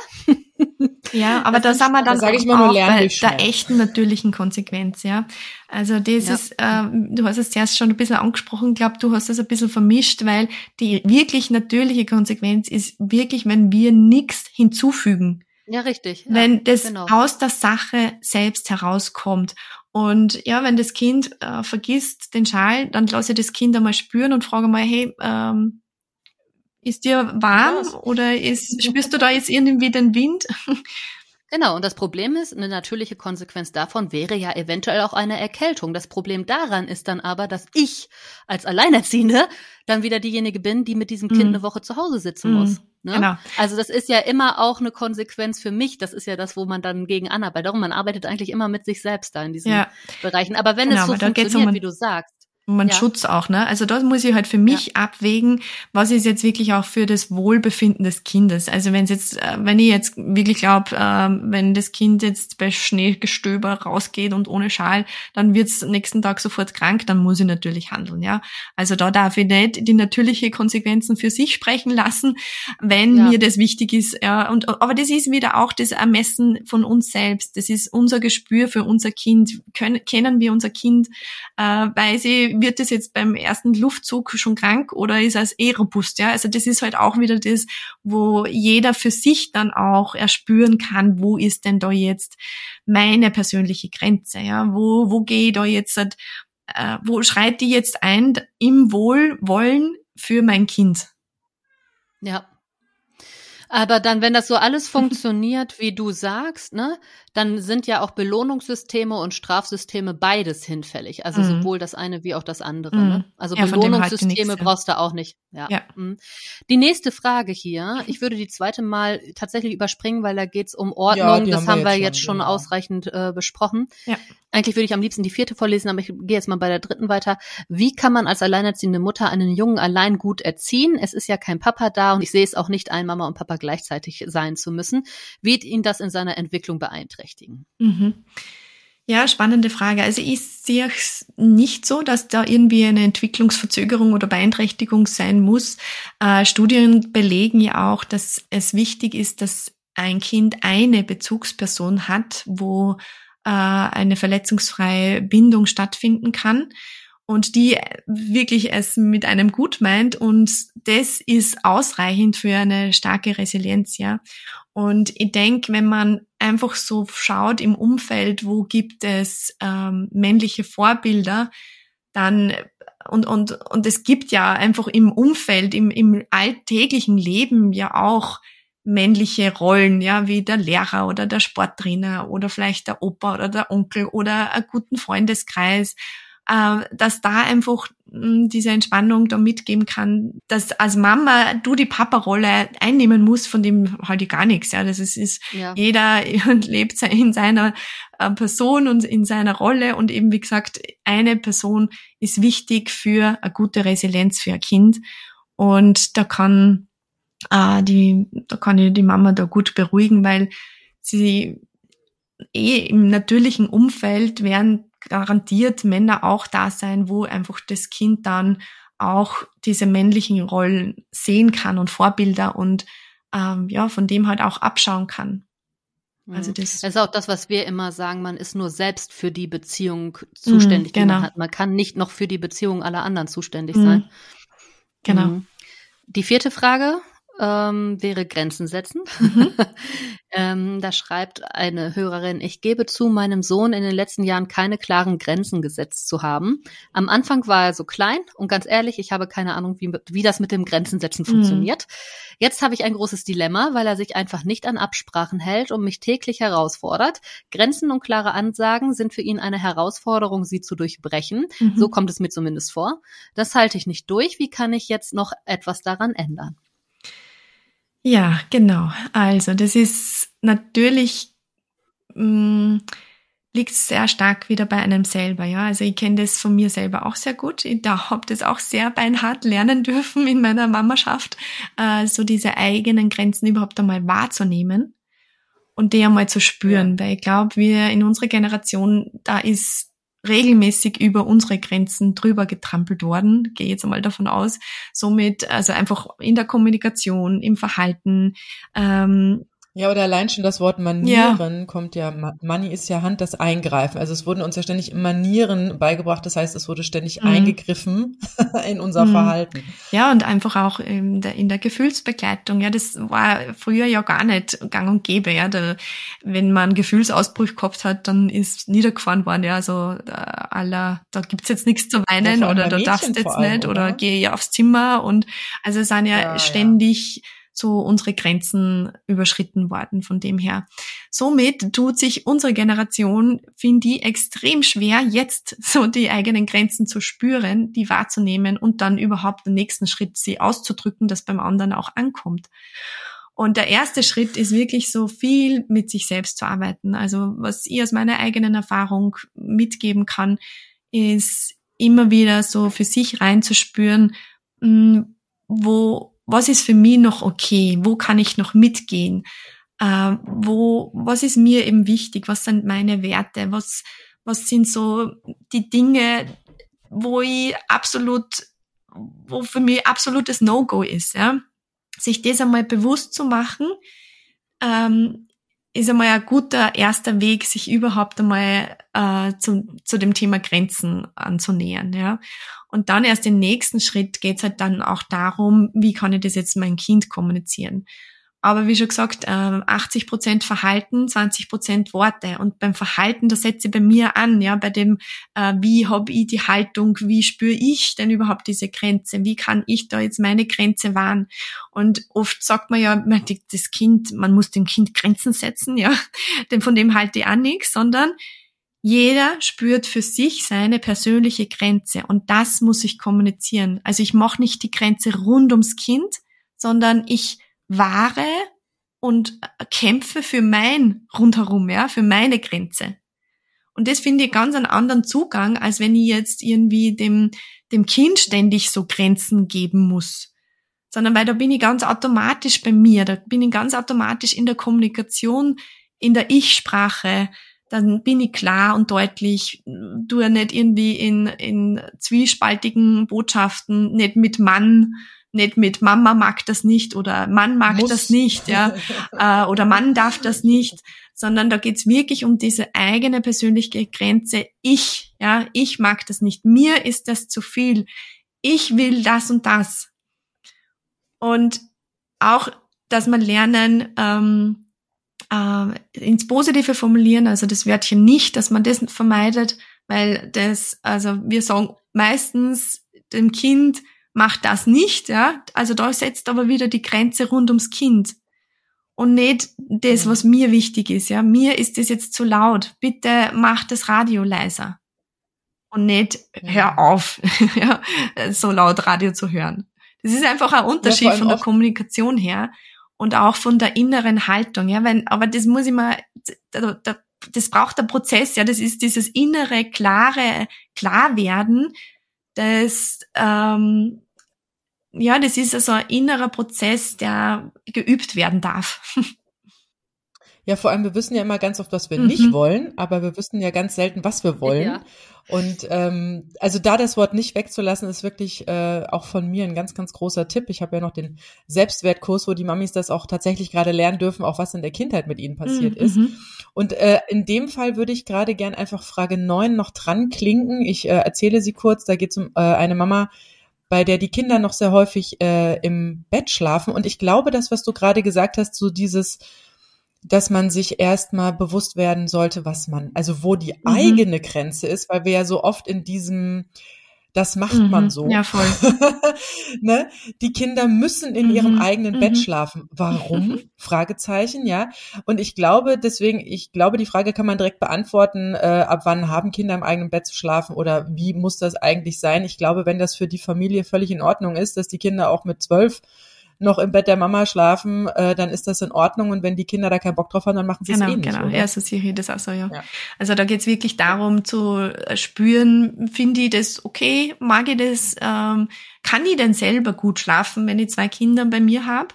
Ja, (laughs) aber da sind wir dann sag ich mal nur auch bei der echten natürlichen Konsequenz, ja. Also das Ja. ist, äh, du hast es zuerst schon ein bisschen angesprochen, glaube, du hast es ein bisschen vermischt, weil die wirklich natürliche Konsequenz ist wirklich, wenn wir nichts hinzufügen. Ja, richtig. Ja, wenn das genau. aus der Sache selbst herauskommt. Und ja, wenn das Kind äh, vergisst den Schal, dann lasse ich das Kind einmal spüren und frage mal, hey, ähm, ist dir warm Was? oder ist, spürst du da jetzt irgendwie den Wind? (laughs) Genau, und das Problem ist, eine natürliche Konsequenz davon wäre ja eventuell auch eine Erkältung. Das Problem daran ist dann aber, dass ich als Alleinerziehende dann wieder diejenige bin, die mit diesem Kind Mhm. eine Woche zu Hause sitzen Mhm, muss. Ne? Genau. Also das ist ja immer auch eine Konsequenz für mich. Das ist ja das, wo man dann gegen anarbeitet. Darum, man arbeitet eigentlich immer mit sich selbst da in diesen Ja, Bereichen. Aber wenn Genau, es so funktioniert, um wie du sagst, um einen Ja. Schutz auch, ne? Also da muss ich halt für mich abwägen, was ist jetzt wirklich auch für das Wohlbefinden des Kindes. Also wenn es jetzt, äh, wenn ich jetzt wirklich glaube, wenn das Kind jetzt bei Schneegestöber rausgeht und ohne Schal, dann wird's nächsten Tag sofort krank, dann muss ich natürlich handeln, ja. Also da darf ich nicht die natürliche Konsequenzen für sich sprechen lassen, wenn Ja. mir das wichtig ist, ja. Und aber das ist wieder auch das Ermessen von uns selbst. Das ist unser Gespür für unser Kind. Können, kennen wir unser Kind äh, weiß ich, wird es jetzt beim ersten Luftzug schon krank oder ist es eh robust, ja? Also das ist halt auch wieder das, wo jeder für sich dann auch erspüren kann, wo ist denn da jetzt meine persönliche Grenze, ja? Wo, wo gehe ich da jetzt, äh, wo schreit die jetzt ein im Wohlwollen für mein Kind? Ja. Aber dann, wenn das so alles funktioniert, wie du sagst, ne, dann sind ja auch Belohnungssysteme und Strafsysteme beides hinfällig. Also Mhm. sowohl das eine wie auch das andere. Mhm. Ne? Also Ja, Belohnungssysteme nichts, ja. brauchst du auch nicht. Ja. Ja. Mhm. Die nächste Frage hier, (laughs) ich würde die zweite mal tatsächlich überspringen, weil da geht's um Ordnung. Ja, das haben wir jetzt jetzt schon, schon genau. ausreichend äh, besprochen. Ja. Eigentlich würde ich am liebsten die vierte vorlesen, aber ich gehe jetzt mal bei der dritten weiter. Wie kann man als alleinerziehende Mutter einen Jungen allein gut erziehen? Es ist ja kein Papa da und ich sehe es auch nicht ein, Mama und Papa gleichzeitig sein zu müssen. Wird ihn das in seiner Entwicklung beeinträchtigen? Mhm. Ja, spannende Frage. Also ich sehe es nicht so, dass da irgendwie eine Entwicklungsverzögerung oder Beeinträchtigung sein muss. Äh, Studien belegen ja auch, dass es wichtig ist, dass ein Kind eine Bezugsperson hat, wo äh, eine verletzungsfreie Bindung stattfinden kann und die wirklich es mit einem gut meint und das ist ausreichend für eine starke Resilienz, ja. Und ich denke, wenn man einfach so schaut im Umfeld, wo gibt es ähm, männliche Vorbilder, dann und, und, und es gibt ja einfach im Umfeld, im, im alltäglichen Leben ja auch männliche Rollen, ja, wie der Lehrer oder der Sporttrainer oder vielleicht der Opa oder der Onkel oder einen guten Freundeskreis, dass da einfach mh, diese Entspannung da mitgeben kann, dass als Mama du die Papa-Rolle einnehmen musst, von dem halt ich gar nichts, ja, das ist, ist Ja. jeder (laughs) lebt in seiner äh, Person und in seiner Rolle und eben wie gesagt, eine Person ist wichtig für eine gute Resilienz für ein Kind und da kann äh, die, da kann ich die Mama da gut beruhigen, weil sie eh im natürlichen Umfeld werden garantiert Männer auch da sein, wo einfach das Kind dann auch diese männlichen Rollen sehen kann und Vorbilder und ähm, ja, von dem halt auch abschauen kann. Also Mhm. das, Das ist auch das, was wir immer sagen, man ist nur selbst für die Beziehung zuständig, die genau. man hat. Man kann nicht noch für die Beziehung aller anderen zuständig Mhm. sein. genau. Mhm. Die vierte Frage ähm, wäre Grenzen setzen. Mhm. (laughs) ähm, da schreibt eine Hörerin, ich gebe zu, meinem Sohn in den letzten Jahren keine klaren Grenzen gesetzt zu haben. Am Anfang war er so klein und ganz ehrlich, ich habe keine Ahnung, wie, wie das mit dem Grenzen setzen Mhm. funktioniert. Jetzt habe ich ein großes Dilemma, weil er sich einfach nicht an Absprachen hält und mich täglich herausfordert. Grenzen und klare Ansagen sind für ihn eine Herausforderung, sie zu durchbrechen. Mhm. So kommt es mir zumindest vor. Das halte ich nicht durch. Wie kann ich jetzt noch etwas daran ändern? Ja, genau. Also das ist natürlich mh, liegt sehr stark wieder bei einem selber. Ja, also ich kenne das von mir selber auch sehr gut. Ich da habe das auch sehr beinhart lernen (laughs) dürfen in meiner Mamaschaft, äh, so diese eigenen Grenzen überhaupt einmal wahrzunehmen und die einmal zu spüren, weil ich glaube, wir in unserer Generation da ist regelmäßig über unsere Grenzen drüber getrampelt worden, gehe jetzt einmal davon aus. Somit, also einfach in der Kommunikation, im Verhalten, ähm, Ja, oder allein schon das Wort Manieren ja. kommt ja, Money ist ja Hand, das Eingreifen. Also es wurden uns ja ständig Manieren beigebracht, das heißt, es wurde ständig mhm. eingegriffen (laughs) in unser mhm. Verhalten. Ja, und einfach auch in der, in der Gefühlsbegleitung. Ja, das war früher ja gar nicht gang und gäbe. Ja, da, wenn man einen Gefühlsausbruch gehabt hat, dann ist niedergefahren worden. Ja, also aller, da gibt's jetzt nichts zu weinen ja, oder du darfst jetzt allem, nicht oder, oder geh ja aufs Zimmer und also es sind ja, ja ständig ja so unsere Grenzen überschritten worden von dem her. Somit tut sich unsere Generation, finde ich, extrem schwer, jetzt so die eigenen Grenzen zu spüren, die wahrzunehmen und dann überhaupt den nächsten Schritt sie auszudrücken, dass beim anderen auch ankommt. Und der erste Schritt ist wirklich so viel mit sich selbst zu arbeiten. Also was ich aus meiner eigenen Erfahrung mitgeben kann, ist immer wieder so für sich reinzuspüren, hm, wo was ist für mich noch okay, wo kann ich noch mitgehen, äh, wo, was ist mir eben wichtig, was sind meine Werte, was, was sind so die Dinge, wo ich absolut, wo für mich absolutes No-Go ist, ja. Sich das einmal bewusst zu machen, ähm, ist einmal ein guter erster Weg, sich überhaupt einmal äh, zu, zu dem Thema Grenzen anzunähern. Ja. Und dann erst den nächsten Schritt geht's halt dann auch darum, wie kann ich das jetzt meinem Kind kommunizieren. Aber wie schon gesagt, 80 ähm, Prozent Verhalten, 20 Prozent Worte. Und beim Verhalten, da setze ich bei mir an, ja, bei dem, äh, wie habe ich die Haltung, wie spüre ich denn überhaupt diese Grenze, wie kann ich da jetzt meine Grenze wahren? Und oft sagt man ja, das Kind, man muss dem Kind Grenzen setzen, ja, (laughs) denn von dem halte ich auch nichts, sondern jeder spürt für sich seine persönliche Grenze und das muss ich kommunizieren. Also ich mache nicht die Grenze rund ums Kind, sondern ich wahre und kämpfe für mein rundherum, ja, für meine Grenze. Und das finde ich ganz einen anderen Zugang, als wenn ich jetzt irgendwie dem, dem Kind ständig so Grenzen geben muss. Sondern weil da bin ich ganz automatisch bei mir, da bin ich ganz automatisch in der Kommunikation, in der Ich-Sprache, dann bin ich klar und deutlich, du ja nicht irgendwie in, in zwiespaltigen Botschaften, nicht mit Mann, nicht mit Mama mag das nicht oder Mann mag Muss. das nicht, ja, (laughs) äh, oder Mann darf das nicht, sondern da geht's wirklich um diese eigene persönliche Grenze. Ich, ja, ich mag das nicht. Mir ist das zu viel. Ich will das und das. Und auch, dass man lernen, ähm, äh, ins Positive formulieren, also das Wörtchen nicht, dass man das vermeidet, weil das, also wir sagen meistens dem Kind, macht das nicht, ja. Also da setzt aber wieder die Grenze rund ums Kind. Und nicht das, was mir wichtig ist, ja. Mir ist das jetzt zu laut. Bitte mach das Radio leiser. Und nicht, hör auf, (laughs) ja, so laut Radio zu hören. Das ist einfach ein Unterschied ja, von der Kommunikation her und auch von der inneren Haltung, ja, wenn, aber das muss ich mal, das braucht der Prozess, ja, das ist dieses innere, klare, Klarwerden, das, ähm, ja, das ist also ein innerer Prozess, der geübt werden darf. Ja, vor allem, wir wissen ja immer ganz oft, was wir mhm. nicht wollen, aber wir wissen ja ganz selten, was wir wollen. Ja. Und ähm, also da das Wort nicht wegzulassen, ist wirklich äh, auch von mir ein ganz, ganz großer Tipp. Ich habe ja noch den Selbstwertkurs, wo die Mamis das auch tatsächlich gerade lernen dürfen, auch was in der Kindheit mit ihnen passiert mhm. ist. Und äh, in dem Fall würde ich gerade gern einfach Frage neun noch dran klinken. Ich äh, erzähle sie kurz. Da geht es um äh, eine Mama, bei der die Kinder noch sehr häufig äh, im Bett schlafen. Und ich glaube, das, was du gerade gesagt hast, so dieses dass man sich erstmal bewusst werden sollte, was man, also wo die mhm. eigene Grenze ist, weil wir ja so oft in diesem, das macht mhm. man so. Ja, voll. (laughs) ne? Die Kinder müssen in mhm. ihrem eigenen Bett mhm. schlafen. Warum? (laughs) Fragezeichen, ja. Und ich glaube, deswegen, ich glaube, die Frage kann man direkt beantworten, äh, ab wann haben Kinder im eigenen Bett zu schlafen oder wie muss das eigentlich sein? Ich glaube, wenn das für die Familie völlig in Ordnung ist, dass die Kinder auch mit zwölf noch im Bett der Mama schlafen, äh, dann ist das in Ordnung. Und wenn die Kinder da keinen Bock drauf haben, dann machen sie genau, es eh nicht. Genau, ja, so sehe ich das auch so, ja. ja. Also da geht's wirklich darum zu spüren, finde ich das okay, mag ich das, ähm, kann ich denn selber gut schlafen, wenn ich zwei Kinder bei mir habe?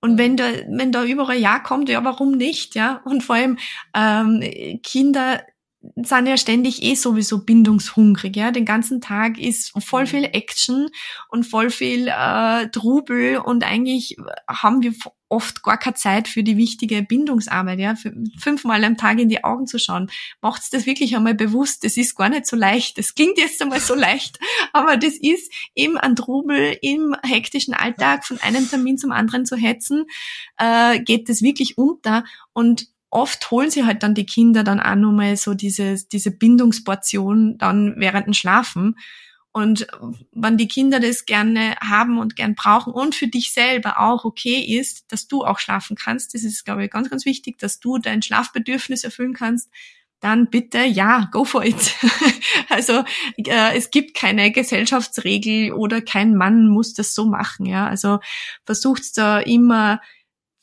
Und wenn da, wenn da überall Ja kommt, ja, warum nicht, ja? Und vor allem ähm, Kinder sind ja ständig eh sowieso bindungshungrig, ja. Den ganzen Tag ist voll viel Action und voll viel äh, Trubel und eigentlich haben wir oft gar keine Zeit für die wichtige Bindungsarbeit, ja. Fünfmal am Tag in die Augen zu schauen. Macht's das wirklich einmal bewusst. Das ist gar nicht so leicht. Das klingt jetzt einmal so leicht, (laughs) aber das ist eben ein Trubel im hektischen Alltag von einem Termin zum anderen zu hetzen, äh, geht das wirklich unter und oft holen sie halt dann die Kinder dann auch nochmal so diese, diese Bindungsportion dann während dem Schlafen. Und wenn die Kinder das gerne haben und gern brauchen und für dich selber auch okay ist, dass du auch schlafen kannst, das ist, glaube ich, ganz, ganz wichtig, dass du dein Schlafbedürfnis erfüllen kannst, dann bitte ja, go for it. (laughs) also äh, es gibt keine Gesellschaftsregel oder kein Mann muss das so machen. Ja, also versucht da immer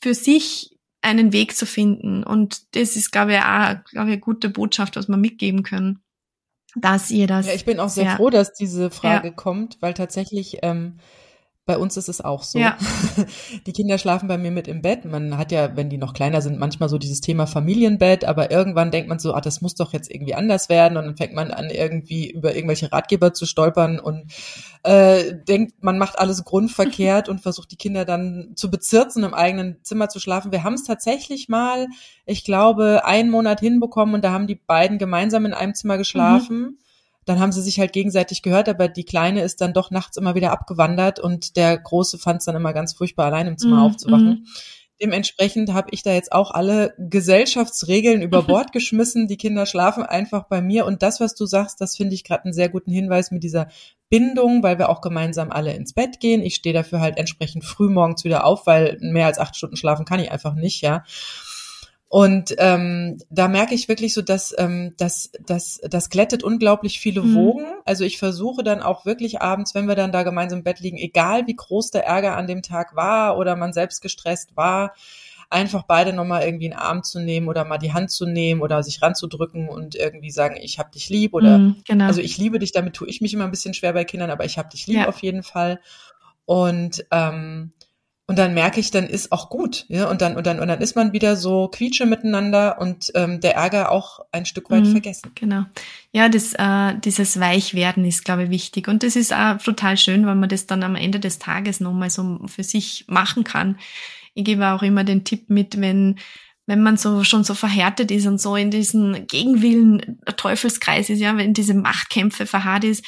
für sich einen Weg zu finden. Und das ist, glaube ich, auch, glaube ich, eine gute Botschaft, was wir mitgeben können, dass ihr das. Ja, ich bin auch sehr ja, froh, dass diese Frage ja. kommt, weil tatsächlich ähm, bei uns ist es auch so. Ja. (laughs) Die Kinder schlafen bei mir mit im Bett. Man hat ja, wenn die noch kleiner sind, manchmal so dieses Thema Familienbett, aber irgendwann denkt man so, ah, das muss doch jetzt irgendwie anders werden und dann fängt man an, irgendwie über irgendwelche Ratgeber zu stolpern und äh, denkt, man macht alles grundverkehrt (laughs) und versucht die Kinder dann zu bezirzen, im eigenen Zimmer zu schlafen. Wir haben es tatsächlich mal, ich glaube, einen Monat hinbekommen und da haben die beiden gemeinsam in einem Zimmer geschlafen. Mhm dann haben sie sich halt gegenseitig gehört, aber die Kleine ist dann doch nachts immer wieder abgewandert und der Große fand es dann immer ganz furchtbar, allein im Zimmer mm, aufzuwachen. Mm. Dementsprechend habe ich da jetzt auch alle Gesellschaftsregeln über (laughs) Bord geschmissen. Die Kinder schlafen einfach bei mir. Und das, was du sagst, das finde ich gerade einen sehr guten Hinweis mit dieser Bindung, weil wir auch gemeinsam alle ins Bett gehen. Ich stehe dafür halt entsprechend früh morgens wieder auf, weil mehr als acht Stunden schlafen kann ich einfach nicht, ja. Und ähm, da merke ich wirklich so, dass ähm, das, das, das glättet unglaublich viele mhm. Wogen. Also ich versuche dann auch wirklich abends, wenn wir dann da gemeinsam im Bett liegen, egal wie groß der Ärger an dem Tag war oder man selbst gestresst war, einfach beide nochmal irgendwie einen Arm zu nehmen oder mal die Hand zu nehmen oder sich ranzudrücken und irgendwie sagen, ich hab dich lieb oder mhm, genau. also ich liebe dich, damit tue ich mich immer ein bisschen schwer bei Kindern, aber ich hab dich lieb ja. auf jeden Fall. Und ähm, und dann merke ich, dann ist auch gut, ja, und dann und dann und dann ist man wieder so quietsche miteinander und ähm, der Ärger auch ein Stück weit mhm, vergessen. Genau, ja, das äh, dieses Weichwerden ist, glaube ich, wichtig und das ist auch total schön, wenn man das dann am Ende des Tages nochmal so für sich machen kann. Ich gebe auch immer den Tipp mit, wenn wenn man so schon so verhärtet ist und so in diesen Gegenwillen Teufelskreis ist, ja, wenn diese Machtkämpfe verharrt ist,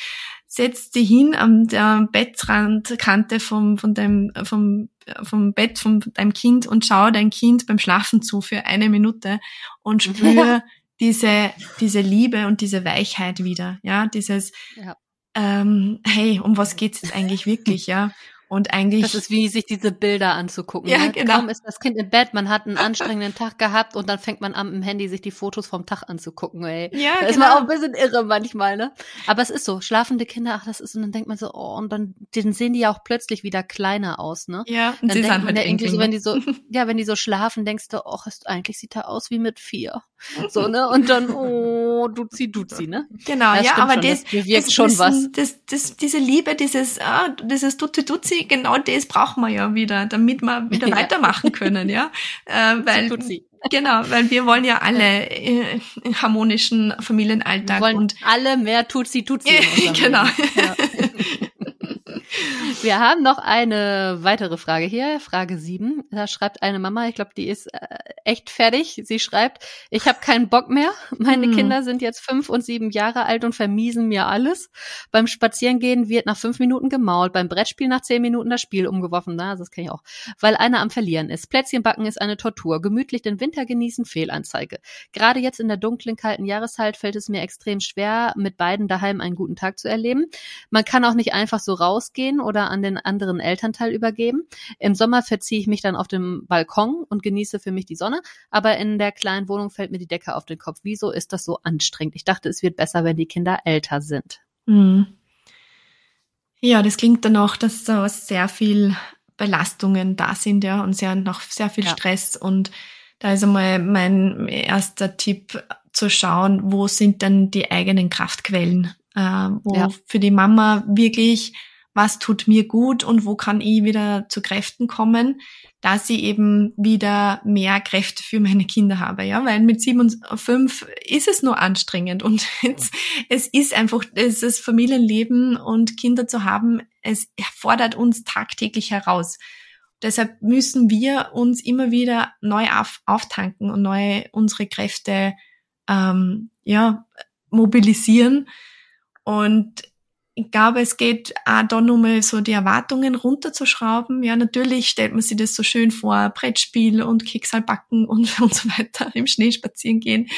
setzt dich hin an der Bettrandkante vom, von deinem, vom, vom Bett von deinem Kind und schau dein Kind beim Schlafen zu für eine Minute und spür (laughs) diese, diese Liebe und diese Weichheit wieder, ja, dieses, ja. Ähm, hey, um was geht's jetzt eigentlich wirklich, ja? Und eigentlich. Das ist wie sich diese Bilder anzugucken. Ja, ne? genau. Kaum ist das Kind im Bett, man hat einen anstrengenden Tag gehabt und dann fängt man an, im Handy sich die Fotos vom Tag anzugucken, ey. Ja, da genau. ist man genau. auch ein bisschen irre manchmal, ne? Aber es ist so, schlafende Kinder, ach, das ist, und dann denkt man so, oh, und dann, dann sehen die ja auch plötzlich wieder kleiner aus, ne? Ja, und dann sie denkt man ja irgendwie so, wenn die so, (laughs) ja, wenn die so schlafen, denkst du, oh, eigentlich sieht er aus wie mit vier. So, ne? Und dann, oh, duzi, duzi, ne? Genau, ja, ja aber schon, das, das bewirkt das, schon was. Das, das, diese Liebe, dieses, ah, dieses duzi, duzi, (laughs) genau das brauchen wir ja wieder, damit wir wieder (laughs) ja. weitermachen können, ja. (laughs) Äh, weil, genau, weil wir wollen ja alle äh, harmonischen Familienalltag wir wollen und alle mehr Tutsi Tutsi. genau. Ja. Wir haben noch eine weitere Frage hier, Frage sieben. Da schreibt eine Mama, ich glaube, die ist äh, echt fertig. Sie schreibt, ich habe keinen Bock mehr. Meine hm. Kinder sind jetzt fünf und sieben Jahre alt und vermiesen mir alles. Beim Spazierengehen wird nach fünf Minuten gemault, beim Brettspiel nach zehn Minuten das Spiel umgeworfen. Na, das kenne ich auch. Weil einer am Verlieren ist. Plätzchen backen ist eine Tortur. Gemütlich den Winter genießen, Fehlanzeige. Gerade jetzt in der dunklen, kalten Jahreszeit fällt es mir extrem schwer, mit beiden daheim einen guten Tag zu erleben. Man kann auch nicht einfach so rausgehen oder an den anderen Elternteil übergeben. Im Sommer verziehe ich mich dann auf dem Balkon und genieße für mich die Sonne, aber in der kleinen Wohnung fällt mir die Decke auf den Kopf. Wieso ist das so anstrengend? Ich dachte, es wird besser, wenn die Kinder älter sind. Mhm. Ja, das klingt dann auch, dass da sehr viel Belastungen da sind, ja, und sehr noch sehr viel ja. Stress. Und da ist einmal mein erster Tipp zu schauen, wo sind denn die eigenen Kraftquellen, äh, wo ja. für die Mama wirklich was tut mir gut und wo kann ich wieder zu Kräften kommen, dass ich eben wieder mehr Kräfte für meine Kinder habe, ja, weil mit sieben und fünf ist es nur anstrengend und (laughs) es, es ist einfach, es ist Familienleben und Kinder zu haben, es fordert uns tagtäglich heraus. Deshalb müssen wir uns immer wieder neu auf, auftanken und neu unsere Kräfte ähm, ja mobilisieren und ich glaube, es geht auch da nochmal so die Erwartungen runterzuschrauben. Ja, natürlich stellt man sich das so schön vor, Brettspiel und Keksal backen (laughs) und, und so weiter, im Schnee spazieren gehen.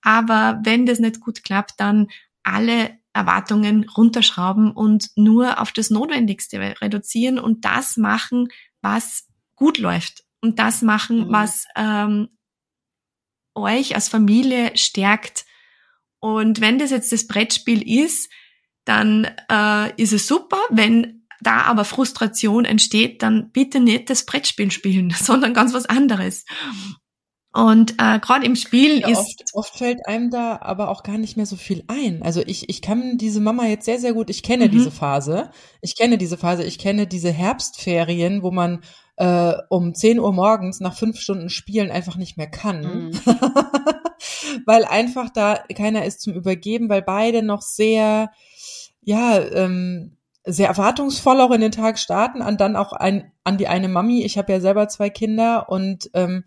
Aber wenn das nicht gut klappt, dann alle Erwartungen runterschrauben und nur auf das Notwendigste reduzieren und das machen, was gut läuft. Und das machen, mhm. was ähm, euch als Familie stärkt. Und wenn das jetzt das Brettspiel ist, dann äh, ist es super. Wenn da aber Frustration entsteht, dann bitte nicht das Brettspiel spielen, (laughs) sondern ganz was anderes. Und äh, gerade im Spiel ja, ist. Oft, oft fällt einem da aber auch gar nicht mehr so viel ein. Also ich, ich kann diese Mama jetzt sehr, sehr gut, ich kenne mhm. diese Phase. Ich kenne diese Phase, ich kenne diese Herbstferien, wo man äh, um 10 Uhr morgens nach fünf Stunden Spielen einfach nicht mehr kann. Mhm. (laughs) weil einfach da keiner ist zum Übergeben, weil beide noch sehr ja, ähm, sehr erwartungsvoll auch in den Tag starten, an dann auch ein, an die eine Mami. Ich habe ja selber zwei Kinder und ähm,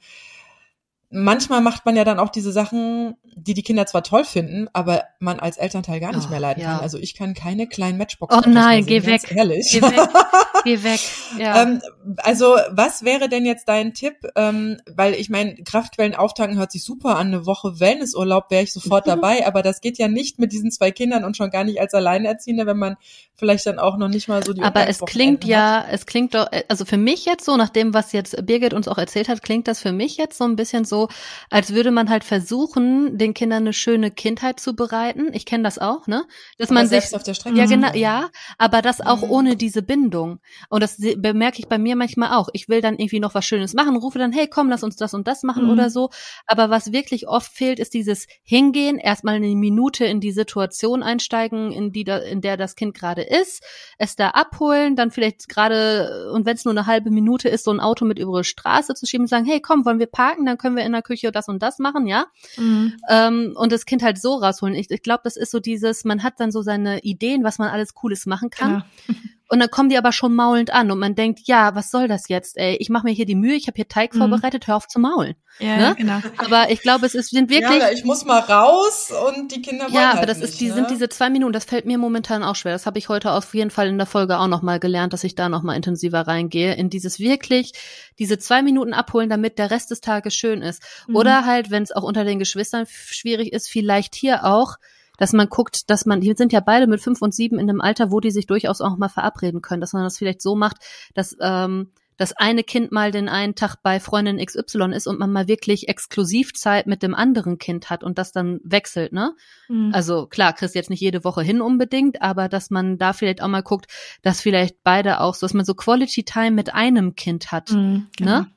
manchmal macht man ja dann auch diese Sachen, die die Kinder zwar toll finden, aber man als Elternteil gar nicht oh, mehr leiden ja. kann. Also ich kann keine kleinen Matchbox. Oh nein, geh weg. Ehrlich. Geh weg. (laughs) geh weg. Ja. ähm, also was wäre denn jetzt dein Tipp? Ähm, weil ich meine, Kraftquellen auftanken hört sich super an. Eine Woche Wellnessurlaub wäre ich sofort (laughs) dabei, aber das geht ja nicht mit diesen zwei Kindern und schon gar nicht als Alleinerziehende, wenn man vielleicht dann auch noch nicht mal so die Aber es klingt ja, hat. es klingt doch, also für mich jetzt so, nach dem, was jetzt Birgit uns auch erzählt hat, klingt das für mich jetzt so ein bisschen so, als würde man halt versuchen, den Kindern eine schöne Kindheit zu bereiten. Ich kenne das auch, ne? Dass aber man sich auf der Strecke. Ja, genau, ja, aber das auch mhm. ohne diese Bindung. Und das bemerke ich bei mir manchmal auch. Ich will dann irgendwie noch was Schönes machen, rufe dann, hey, komm, lass uns das und das machen mhm. oder so. Aber was wirklich oft fehlt, ist dieses Hingehen, erstmal eine Minute in die Situation einsteigen, in die da, in der das Kind gerade ist, es da abholen, dann vielleicht gerade, und wenn es nur eine halbe Minute ist, so ein Auto mit über die Straße zu schieben und sagen, hey, komm, wollen wir parken, dann können wir in der Küche das und das machen, ja. Mhm. Ähm, und das Kind halt so rausholen. Ich, ich glaube, das ist so dieses, man hat dann so seine Ideen, was man alles Cooles machen kann. Genau. (laughs) Und dann kommen die aber schon maulend an und man denkt, ja, was soll das jetzt? Ey, ich mache mir hier die Mühe, ich habe hier Teig mhm. vorbereitet, hör auf zu maulen. Ja, ne? genau. Aber ich glaube, es ist, sind wirklich. Ja, ich muss mal raus und die Kinder wollen Ja, aber halt das nicht, ist, die ne? sind diese zwei Minuten, das fällt mir momentan auch schwer. Das habe ich heute auf jeden Fall in der Folge auch nochmal gelernt, dass ich da nochmal intensiver reingehe, in dieses wirklich, diese zwei Minuten abholen, damit der Rest des Tages schön ist. Mhm. Oder halt, wenn es auch unter den Geschwistern schwierig ist, vielleicht hier auch dass man guckt, dass man, die sind ja beide mit fünf und sieben in einem Alter, wo die sich durchaus auch mal verabreden können, dass man das vielleicht so macht, dass ähm, das eine Kind mal den einen Tag bei Freundin XY ist und man mal wirklich Exklusivzeit mit dem anderen Kind hat und das dann wechselt, ne? Mhm. Also klar, kriegst jetzt nicht jede Woche hin unbedingt, aber dass man da vielleicht auch mal guckt, dass vielleicht beide auch so, dass man so Quality Time mit einem Kind hat, mhm, genau. ne?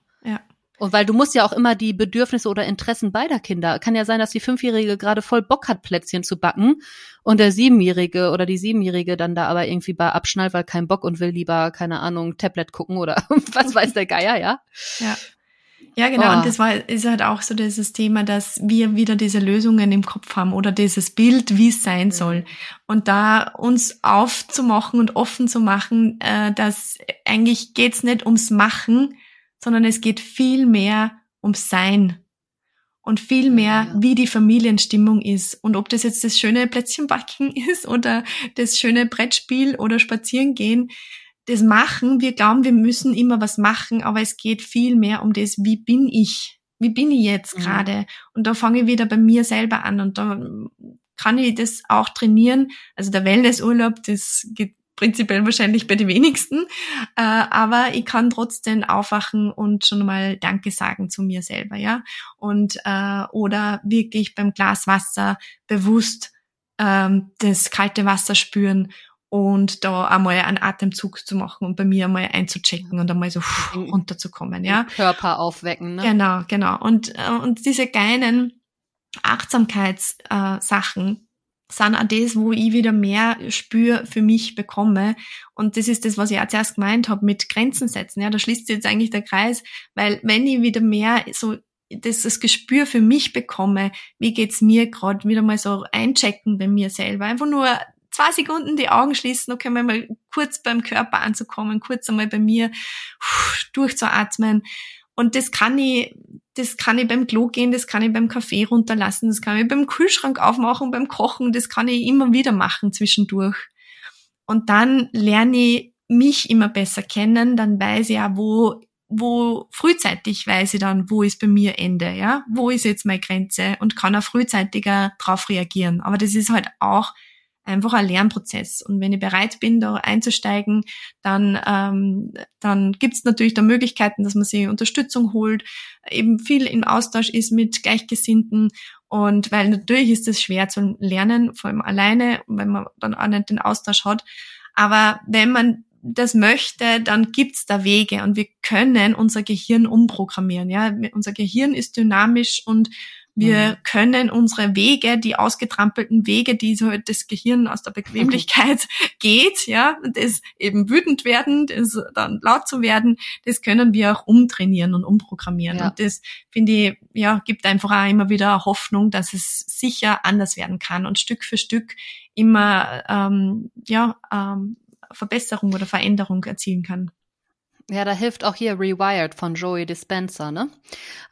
Und weil du musst ja auch immer die Bedürfnisse oder Interessen beider Kinder. Kann ja sein, dass die Fünfjährige gerade voll Bock hat, Plätzchen zu backen und der Siebenjährige oder die Siebenjährige dann da aber irgendwie bei abschnallt, weil kein Bock und will lieber, keine Ahnung, Tablet gucken oder (laughs) was weiß der Geier, ja? Ja. Ja, genau. Oh. Und das war, ist halt auch so dieses Thema, dass wir wieder diese Lösungen im Kopf haben oder dieses Bild, wie es sein soll. Und da uns aufzumachen und offen zu machen, äh, dass eigentlich geht's nicht ums Machen, sondern es geht viel mehr ums Sein und viel mehr, wie die Familienstimmung ist. Und ob das jetzt das schöne Plätzchenbacken (laughs) ist oder das schöne Brettspiel oder Spazierengehen, das Machen, wir glauben, wir müssen immer was machen, aber es geht viel mehr um das, wie bin ich? Wie bin ich jetzt mhm. gerade? Und da fange ich wieder bei mir selber an und da kann ich das auch trainieren. Also der Wellnessurlaub, das geht prinzipiell wahrscheinlich bei den wenigsten, äh, aber ich kann trotzdem aufwachen und schon mal Danke sagen zu mir selber, ja, und äh, oder wirklich beim Glas Wasser bewusst ähm, das kalte Wasser spüren und da einmal einen Atemzug zu machen und bei mir einmal einzuchecken und einmal so runterzukommen, ja. Körper aufwecken, ne? Genau, genau. Und, äh, und diese kleinen Achtsamkeitssachen, äh, sind auch das, wo ich wieder mehr Spür für mich bekomme. Und das ist das, was ich auch zuerst gemeint habe mit Grenzen setzen. Ja, da schließt sich jetzt eigentlich der Kreis, weil wenn ich wieder mehr so das, das Gespür für mich bekomme, wie geht's mir gerade, wieder mal so einchecken bei mir selber. Einfach nur zwei Sekunden die Augen schließen, okay, mal kurz beim Körper anzukommen, kurz einmal bei mir durchzuatmen. Und das kann ich, das kann ich beim Klo gehen, das kann ich beim Kaffee runterlassen, das kann ich beim Kühlschrank aufmachen, beim Kochen, das kann ich immer wieder machen zwischendurch. Und dann lerne ich mich immer besser kennen, dann weiß ich ja, wo wo frühzeitig weiß ich dann, wo ist bei mir Ende, ja, wo ist jetzt meine Grenze und kann auch frühzeitiger drauf reagieren. Aber das ist halt auch einfach ein Lernprozess. Und wenn ich bereit bin, da einzusteigen, dann, ähm, dann gibt es natürlich da Möglichkeiten, dass man sich Unterstützung holt, eben viel im Austausch ist mit Gleichgesinnten. Und weil natürlich ist es schwer zu lernen, vor allem alleine, wenn man dann auch nicht den Austausch hat. Aber wenn man das möchte, dann gibt's da Wege und wir können unser Gehirn umprogrammieren. Ja, unser Gehirn ist dynamisch und wir mhm. können unsere Wege, die ausgetrampelten Wege, die so das Gehirn aus der Bequemlichkeit (laughs) geht, ja, das eben wütend werden, das dann laut zu werden, das können wir auch umtrainieren und umprogrammieren. Ja. Und das finde ich, ja, gibt einfach auch immer wieder Hoffnung, dass es sicher anders werden kann und Stück für Stück immer, ähm, ja, ähm, Verbesserung oder Veränderung erzielen kann. Ja, da hilft auch hier Rewired von Joey Dispenza, ne?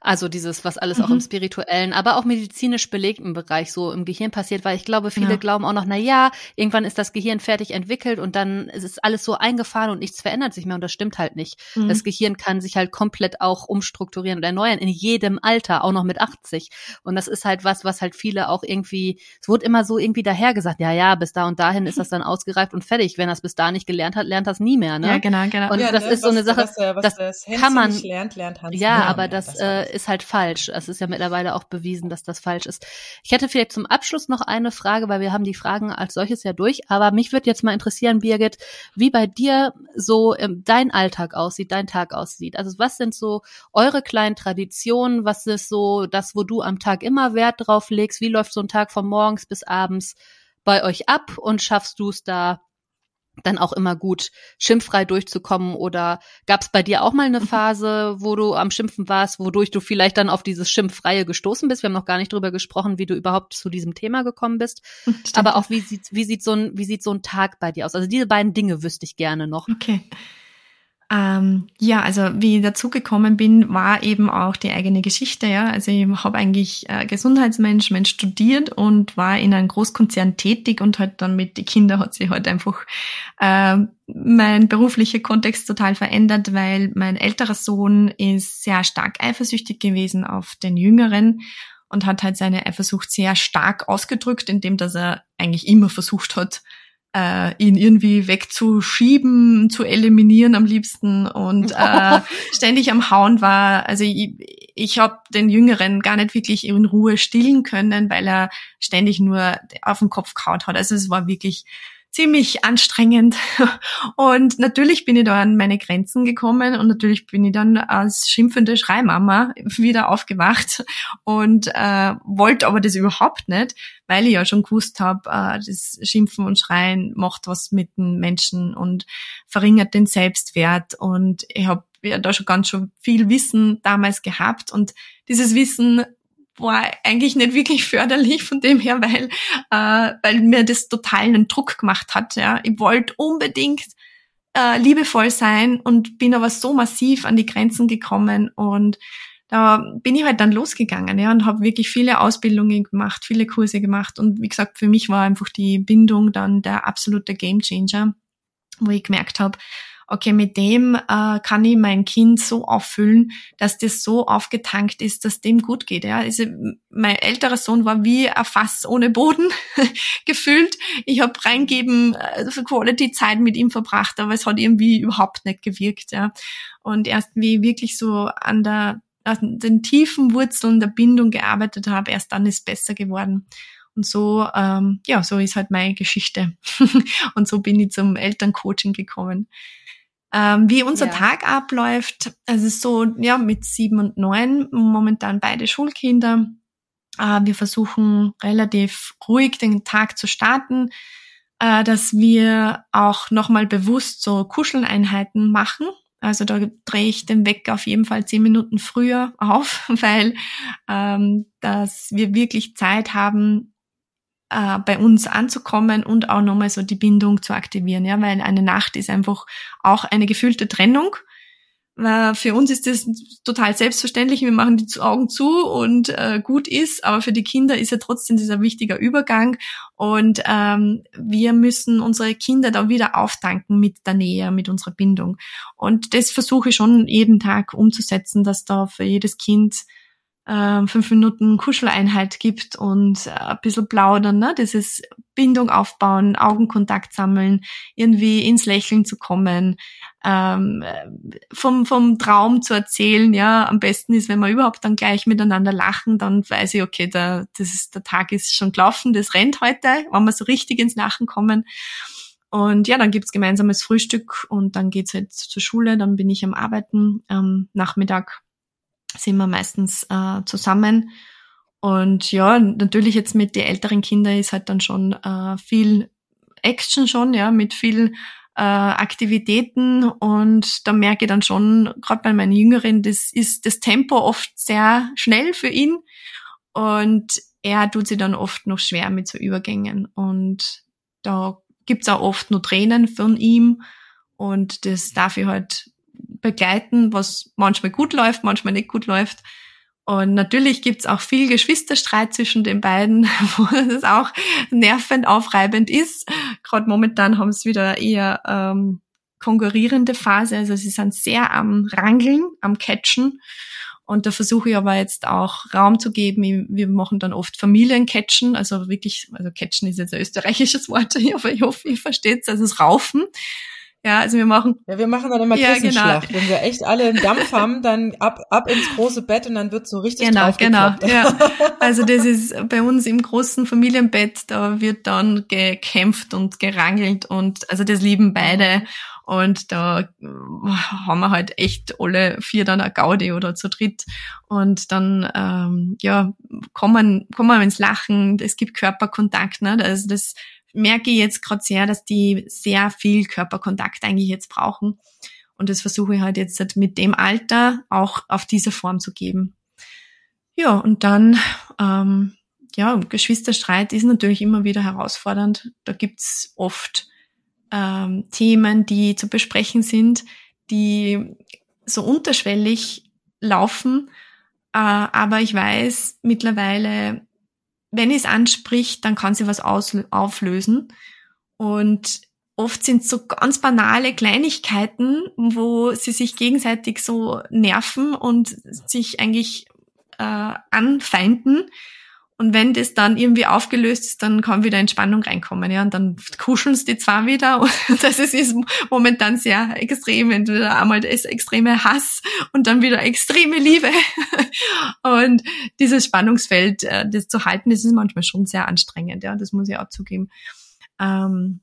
Also dieses, was alles mhm. auch im mhm. spirituellen, aber auch medizinisch belegten Bereich so im Gehirn passiert, weil ich glaube, viele ja. glauben auch noch, na ja, irgendwann ist das Gehirn fertig entwickelt und dann ist es alles so eingefahren und nichts verändert sich mehr und das stimmt halt nicht. Mhm. Das Gehirn kann sich halt komplett auch umstrukturieren und erneuern in jedem Alter, auch noch mit 80. Und das ist halt was, was halt viele auch irgendwie, es wurde immer so irgendwie dahergesagt, ja, ja, bis da und dahin ist das dann (laughs) ausgereift und fertig. Wenn er es bis da nicht gelernt hat, lernt das nie mehr, ne? Ja, genau, genau. Und ja, das ne, ist so eine Sache, was, was das, das kann man nicht lernt, lernt Hans Ja, aber das, das äh, ist halt falsch. Es ist ja mittlerweile auch bewiesen, dass das falsch ist. Ich hätte vielleicht zum Abschluss noch eine Frage, weil wir haben die Fragen als solches ja durch. Aber mich würde jetzt mal interessieren, Birgit, wie bei dir so ähm, dein Alltag aussieht, dein Tag aussieht. Also was sind so eure kleinen Traditionen? Was ist so das, wo du am Tag immer Wert drauf legst? Wie läuft so ein Tag von morgens bis abends bei euch ab und schaffst du es da dann auch immer gut schimpffrei durchzukommen oder gab es bei dir auch mal eine mhm. Phase, wo du am Schimpfen warst, wodurch du vielleicht dann auf dieses Schimpffreie gestoßen bist? Wir haben noch gar nicht drüber gesprochen, wie du überhaupt zu diesem Thema gekommen bist. (laughs) Stimmt. Aber auch wie sieht wie sieht so ein wie sieht so ein Tag bei dir aus? Also diese beiden Dinge wüsste ich gerne noch. Okay. Ähm, ja, also wie ich dazugekommen bin, war eben auch die eigene Geschichte. Ja, also ich habe eigentlich äh, Gesundheitsmanagement studiert und war in einem Großkonzern tätig und halt dann mit den Kindern hat sich halt einfach äh, mein beruflicher Kontext total verändert, weil mein älterer Sohn ist sehr stark eifersüchtig gewesen auf den Jüngeren und hat halt seine Eifersucht sehr stark ausgedrückt, indem dass er eigentlich immer versucht hat, äh, ihn irgendwie wegzuschieben, zu eliminieren am liebsten und (laughs) äh, ständig am Hauen war. Also ich, ich habe den Jüngeren gar nicht wirklich in Ruhe stillen können, weil er ständig nur auf den Kopf kaut hat. Also es war wirklich ziemlich anstrengend. (laughs) Und natürlich bin ich da an meine Grenzen gekommen und natürlich bin ich dann als schimpfende Schreimama wieder aufgewacht und äh, wollte aber das überhaupt nicht, weil ich ja schon gewusst habe, äh, das Schimpfen und Schreien macht was mit den Menschen und verringert den Selbstwert. Und ich habe ja da schon ganz schon viel Wissen damals gehabt und dieses Wissen war eigentlich nicht wirklich förderlich von dem her, weil, äh, weil mir das total einen Druck gemacht hat. Ja. Ich wollte unbedingt äh, liebevoll sein und bin aber so massiv an die Grenzen gekommen und da bin ich halt dann losgegangen ja, und habe wirklich viele Ausbildungen gemacht, viele Kurse gemacht und wie gesagt, für mich war einfach die Bindung dann der absolute Gamechanger, wo ich gemerkt habe, okay, mit dem äh, kann ich mein Kind so auffüllen, dass das so aufgetankt ist, dass dem gut geht. Ja? Also mein älterer Sohn war wie ein Fass ohne Boden (laughs) gefühlt. Ich habe reingeben äh, Quality-Zeit mit ihm verbracht, aber es hat irgendwie überhaupt nicht gewirkt. Ja? Und erst wie ich wirklich so an der an den tiefen Wurzeln der Bindung gearbeitet habe, erst dann ist es besser geworden. Und so, ähm, ja, so ist halt meine Geschichte. (laughs) und so bin ich zum Elterncoaching gekommen. Ähm, wie unser ja. Tag abläuft, also so, ja, mit sieben und neun, momentan beide Schulkinder. Äh, wir versuchen relativ ruhig den Tag zu starten, äh, dass wir auch nochmal bewusst so Kuscheleinheiten machen. Also da drehe ich den Wecker auf jeden Fall zehn Minuten früher (laughs) auf, weil ähm, dass wir wirklich Zeit haben, äh, bei uns anzukommen und auch nochmal so die Bindung zu aktivieren, ja, weil eine Nacht ist einfach auch eine gefühlte Trennung für uns ist das total selbstverständlich. Wir machen die Augen zu und äh, gut ist, aber für die Kinder ist ja trotzdem dieser wichtiger Übergang. Und ähm, wir müssen unsere Kinder da wieder auftanken mit der Nähe, mit unserer Bindung. Und das versuche ich schon jeden Tag umzusetzen, dass da für jedes Kind äh, fünf Minuten Kuscheleinheit gibt und äh, ein bisschen plaudern, ne? Das ist Bindung aufbauen, Augenkontakt sammeln, irgendwie ins Lächeln zu kommen, ähm, vom, vom Traum zu erzählen, ja, am besten ist, wenn wir überhaupt dann gleich miteinander lachen, dann weiß ich, okay, der, das ist, der Tag ist schon gelaufen, das rennt heute, wenn wir so richtig ins Lachen kommen. Und ja, dann gibt's gemeinsames Frühstück und dann geht's halt zur Schule, dann bin ich am Arbeiten, am Nachmittag sind wir meistens äh, zusammen. Und ja, natürlich jetzt mit den älteren Kindern ist halt dann schon äh, viel Action schon, ja, mit viel äh, Aktivitäten. Und da merke ich dann schon, gerade bei meinen Jüngeren, das ist das Tempo oft sehr schnell für ihn. Und er tut sich dann oft noch schwer mit so Übergängen. Und da gibt's auch oft nur Tränen von ihm. Und das darf ich halt begleiten, was manchmal gut läuft, manchmal nicht gut läuft. Und natürlich gibt's auch viel Geschwisterstreit zwischen den beiden, (laughs) wo es auch nervend aufreibend ist. Gerade momentan haben sie wieder eher ähm, konkurrierende Phase. Also sie sind sehr am Rangeln, am Catchen. Und da versuche ich aber jetzt auch Raum zu geben. Wir machen dann oft Familiencatchen, also wirklich, also Catchen ist jetzt ein österreichisches Wort, (laughs) aber ich hoffe, ihr versteht es, also das Raufen. Ja, also wir machen. Ja, wir machen dann immer ja, Kissenschlacht. Genau. Wenn wir echt alle einen Dampf haben, dann ab, ab ins große Bett und dann wird so richtig Genau, genau. Ja. (laughs) Also das ist bei uns im großen Familienbett, da wird dann gekämpft und gerangelt und also das lieben beide. Und da äh, haben wir halt echt alle vier dann eine Gaudi oder zu dritt. Und dann, ähm, ja, kommen, kommen wir ins Lachen, es gibt Körperkontakt, ne? Also das merke ich jetzt gerade sehr, dass die sehr viel Körperkontakt eigentlich jetzt brauchen. Und das versuche ich halt jetzt mit dem Alter auch auf diese Form zu geben. Ja, und dann, ähm, ja, Geschwisterstreit ist natürlich immer wieder herausfordernd. Da gibt's oft ähm, Themen, die zu besprechen sind, die so unterschwellig laufen. Äh, aber ich weiß mittlerweile, wenn es anspricht, dann kann sie was auflösen. Und oft sind so ganz banale Kleinigkeiten, wo sie sich gegenseitig so nerven und sich eigentlich äh, anfeinden. Und wenn das dann irgendwie aufgelöst ist, dann kann wieder Entspannung reinkommen, ja. Und dann kuscheln die zwar wieder. (laughs) Und das ist momentan sehr extrem. Entweder einmal das extreme Hass und dann wieder extreme Liebe. (laughs) Und dieses Spannungsfeld, äh, das zu halten, das ist manchmal schon sehr anstrengend, ja. Das muss ich auch zugeben. Ähm,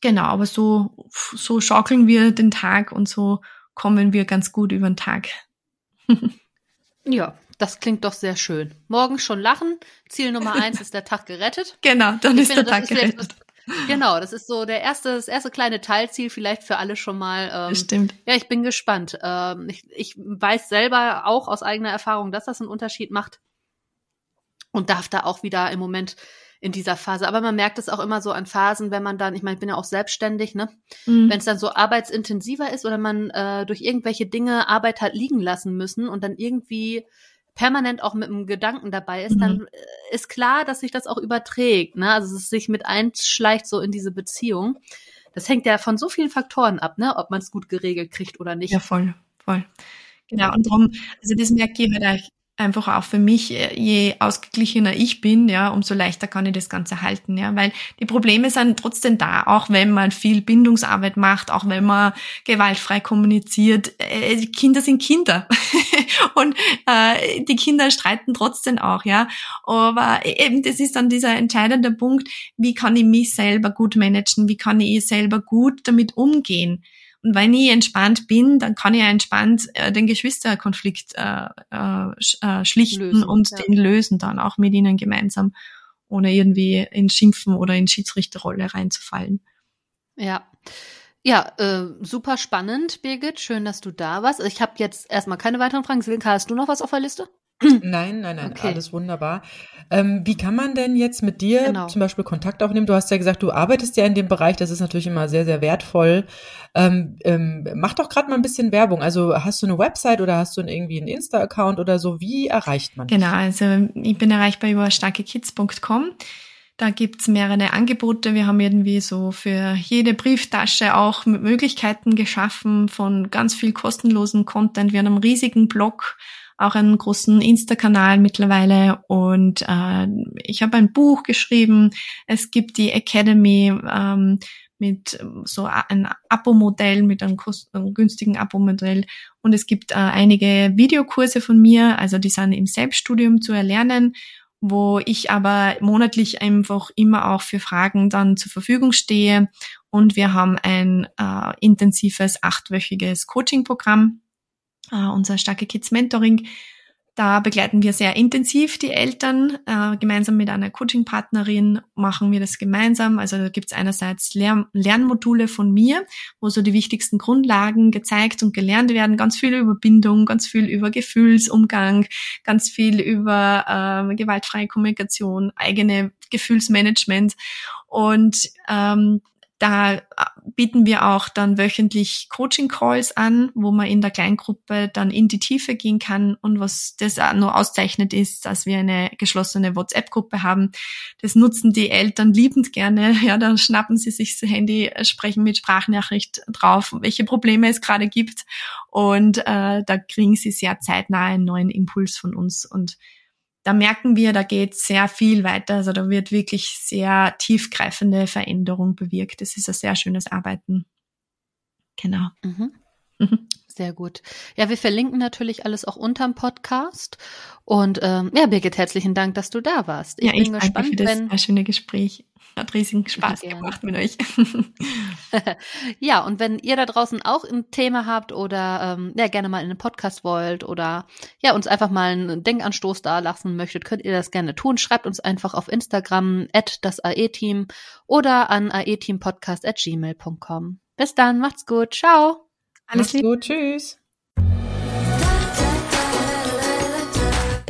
genau, aber so, so schaukeln wir den Tag und so kommen wir ganz gut über den Tag. (laughs) ja, das klingt doch sehr schön. Morgen schon lachen. Ziel Nummer eins ist der Tag gerettet. (laughs) Genau, dann ich ist finde, der Tag gerettet. Genau, das ist so der erste, das erste kleine Teilziel vielleicht für alle schon mal. Ähm, Stimmt. Ja, ich bin gespannt. Ähm, ich, ich weiß selber auch aus eigener Erfahrung, dass das einen Unterschied macht und darf da auch wieder im Moment in dieser Phase. Aber man merkt es auch immer so an Phasen, wenn man dann, ich meine, ich bin ja auch selbstständig, ne? Mhm. Wenn es dann so arbeitsintensiver ist oder man äh, durch irgendwelche Dinge Arbeit hat liegen lassen müssen und dann irgendwie permanent auch mit einem Gedanken dabei ist, mhm. dann äh, ist klar, dass sich das auch überträgt. Ne? Also es sich mit einschleicht so in diese Beziehung. Das hängt ja von so vielen Faktoren ab, ne? ob man es gut geregelt kriegt oder nicht. Ja, voll, voll. Genau, und darum, also das merke ich halt einfach auch für mich, äh, je ausgeglichener ich bin, ja, umso leichter kann ich das Ganze halten, ja, weil die Probleme sind trotzdem da, auch wenn man viel Bindungsarbeit macht, auch wenn man gewaltfrei kommuniziert. Äh, Kinder sind Kinder (laughs) und äh, die Kinder streiten trotzdem auch, ja. Aber eben, das ist dann dieser entscheidende Punkt, wie kann ich mich selber gut managen, wie kann ich selber gut damit umgehen? Und wenn ich entspannt bin, dann kann ich entspannt äh, den Geschwisterkonflikt äh, äh, äh, schlichten lösen, und ja. den lösen dann auch mit ihnen gemeinsam, ohne irgendwie in Schimpfen oder in Schiedsrichterrolle reinzufallen. Ja. Ja, äh, super spannend, Birgit. Schön, dass du da warst. Ich habe jetzt erstmal keine weiteren Fragen. Silke, hast du noch was auf der Liste? Nein, nein, nein, okay. alles wunderbar. Ähm, wie kann man denn jetzt mit dir genau. zum Beispiel Kontakt aufnehmen? Du hast ja gesagt, du arbeitest ja in dem Bereich, das ist natürlich immer sehr, sehr wertvoll. Ähm, ähm, mach doch gerade mal ein bisschen Werbung. Also hast du eine Website oder hast du irgendwie einen Insta-Account oder so? Wie erreicht man? Genau, also ich bin erreichbar über starkekids.com. Da gibt's mehrere Angebote. Wir haben irgendwie so für jede Brieftasche auch Möglichkeiten geschaffen von ganz viel kostenlosen Content. Wir haben einen riesigen Blog auch einen großen Insta-Kanal mittlerweile und äh, ich habe ein Buch geschrieben. Es gibt die Academy ähm, mit so ein Abo-Modell, mit einem, einem günstigen Abo-Modell und es gibt äh, einige Videokurse von mir, also die sind im Selbststudium zu erlernen wo ich aber monatlich einfach immer auch für Fragen dann zur Verfügung stehe. Und wir haben ein äh, intensives achtwöchiges Coaching-Programm, äh, unser Starke Kids Mentoring. Da begleiten wir sehr intensiv die Eltern. Äh, gemeinsam mit einer Coaching-Partnerin machen wir das gemeinsam. Also da gibt es einerseits Lern Lernmodule von mir, wo so die wichtigsten Grundlagen gezeigt und gelernt werden. Ganz viel über Bindung, ganz viel über Gefühlsumgang, ganz viel über äh, gewaltfreie Kommunikation, eigene Gefühlsmanagement. Und ähm, da äh, bieten wir auch dann wöchentlich Coaching-Calls an, wo man in der Kleingruppe dann in die Tiefe gehen kann. Und was das auch nur auszeichnet ist, dass wir eine geschlossene WhatsApp-Gruppe haben. Das nutzen die Eltern liebend gerne. (laughs) Ja, dann schnappen sie sich das Handy, sprechen mit Sprachnachricht drauf, welche Probleme es gerade gibt. Und äh, da kriegen sie sehr zeitnah einen neuen Impuls von uns. Und da merken wir, da geht sehr viel weiter. Also da wird wirklich sehr tiefgreifende Veränderung bewirkt. Das ist ein sehr schönes Arbeiten. Genau. Mhm. mhm. Sehr gut. Ja, wir verlinken natürlich alles auch unterm Podcast. Und ähm, ja, Birgit, herzlichen Dank, dass du da warst. Ich ja, bin ich gespannt, danke für das wenn... schöne Gespräch. Hat riesigen Spaß gemacht mit euch. (laughs) ja, und wenn ihr da draußen auch ein Thema habt oder ähm, ja, gerne mal in einen Podcast wollt oder ja, uns einfach mal einen Denkanstoß da lassen möchtet, könnt ihr das gerne tun. Schreibt uns einfach auf Instagram at das AE-Team oder an aeteampodcast at gmail.com. Bis dann, macht's gut. Ciao. Alles gut. Tschüss.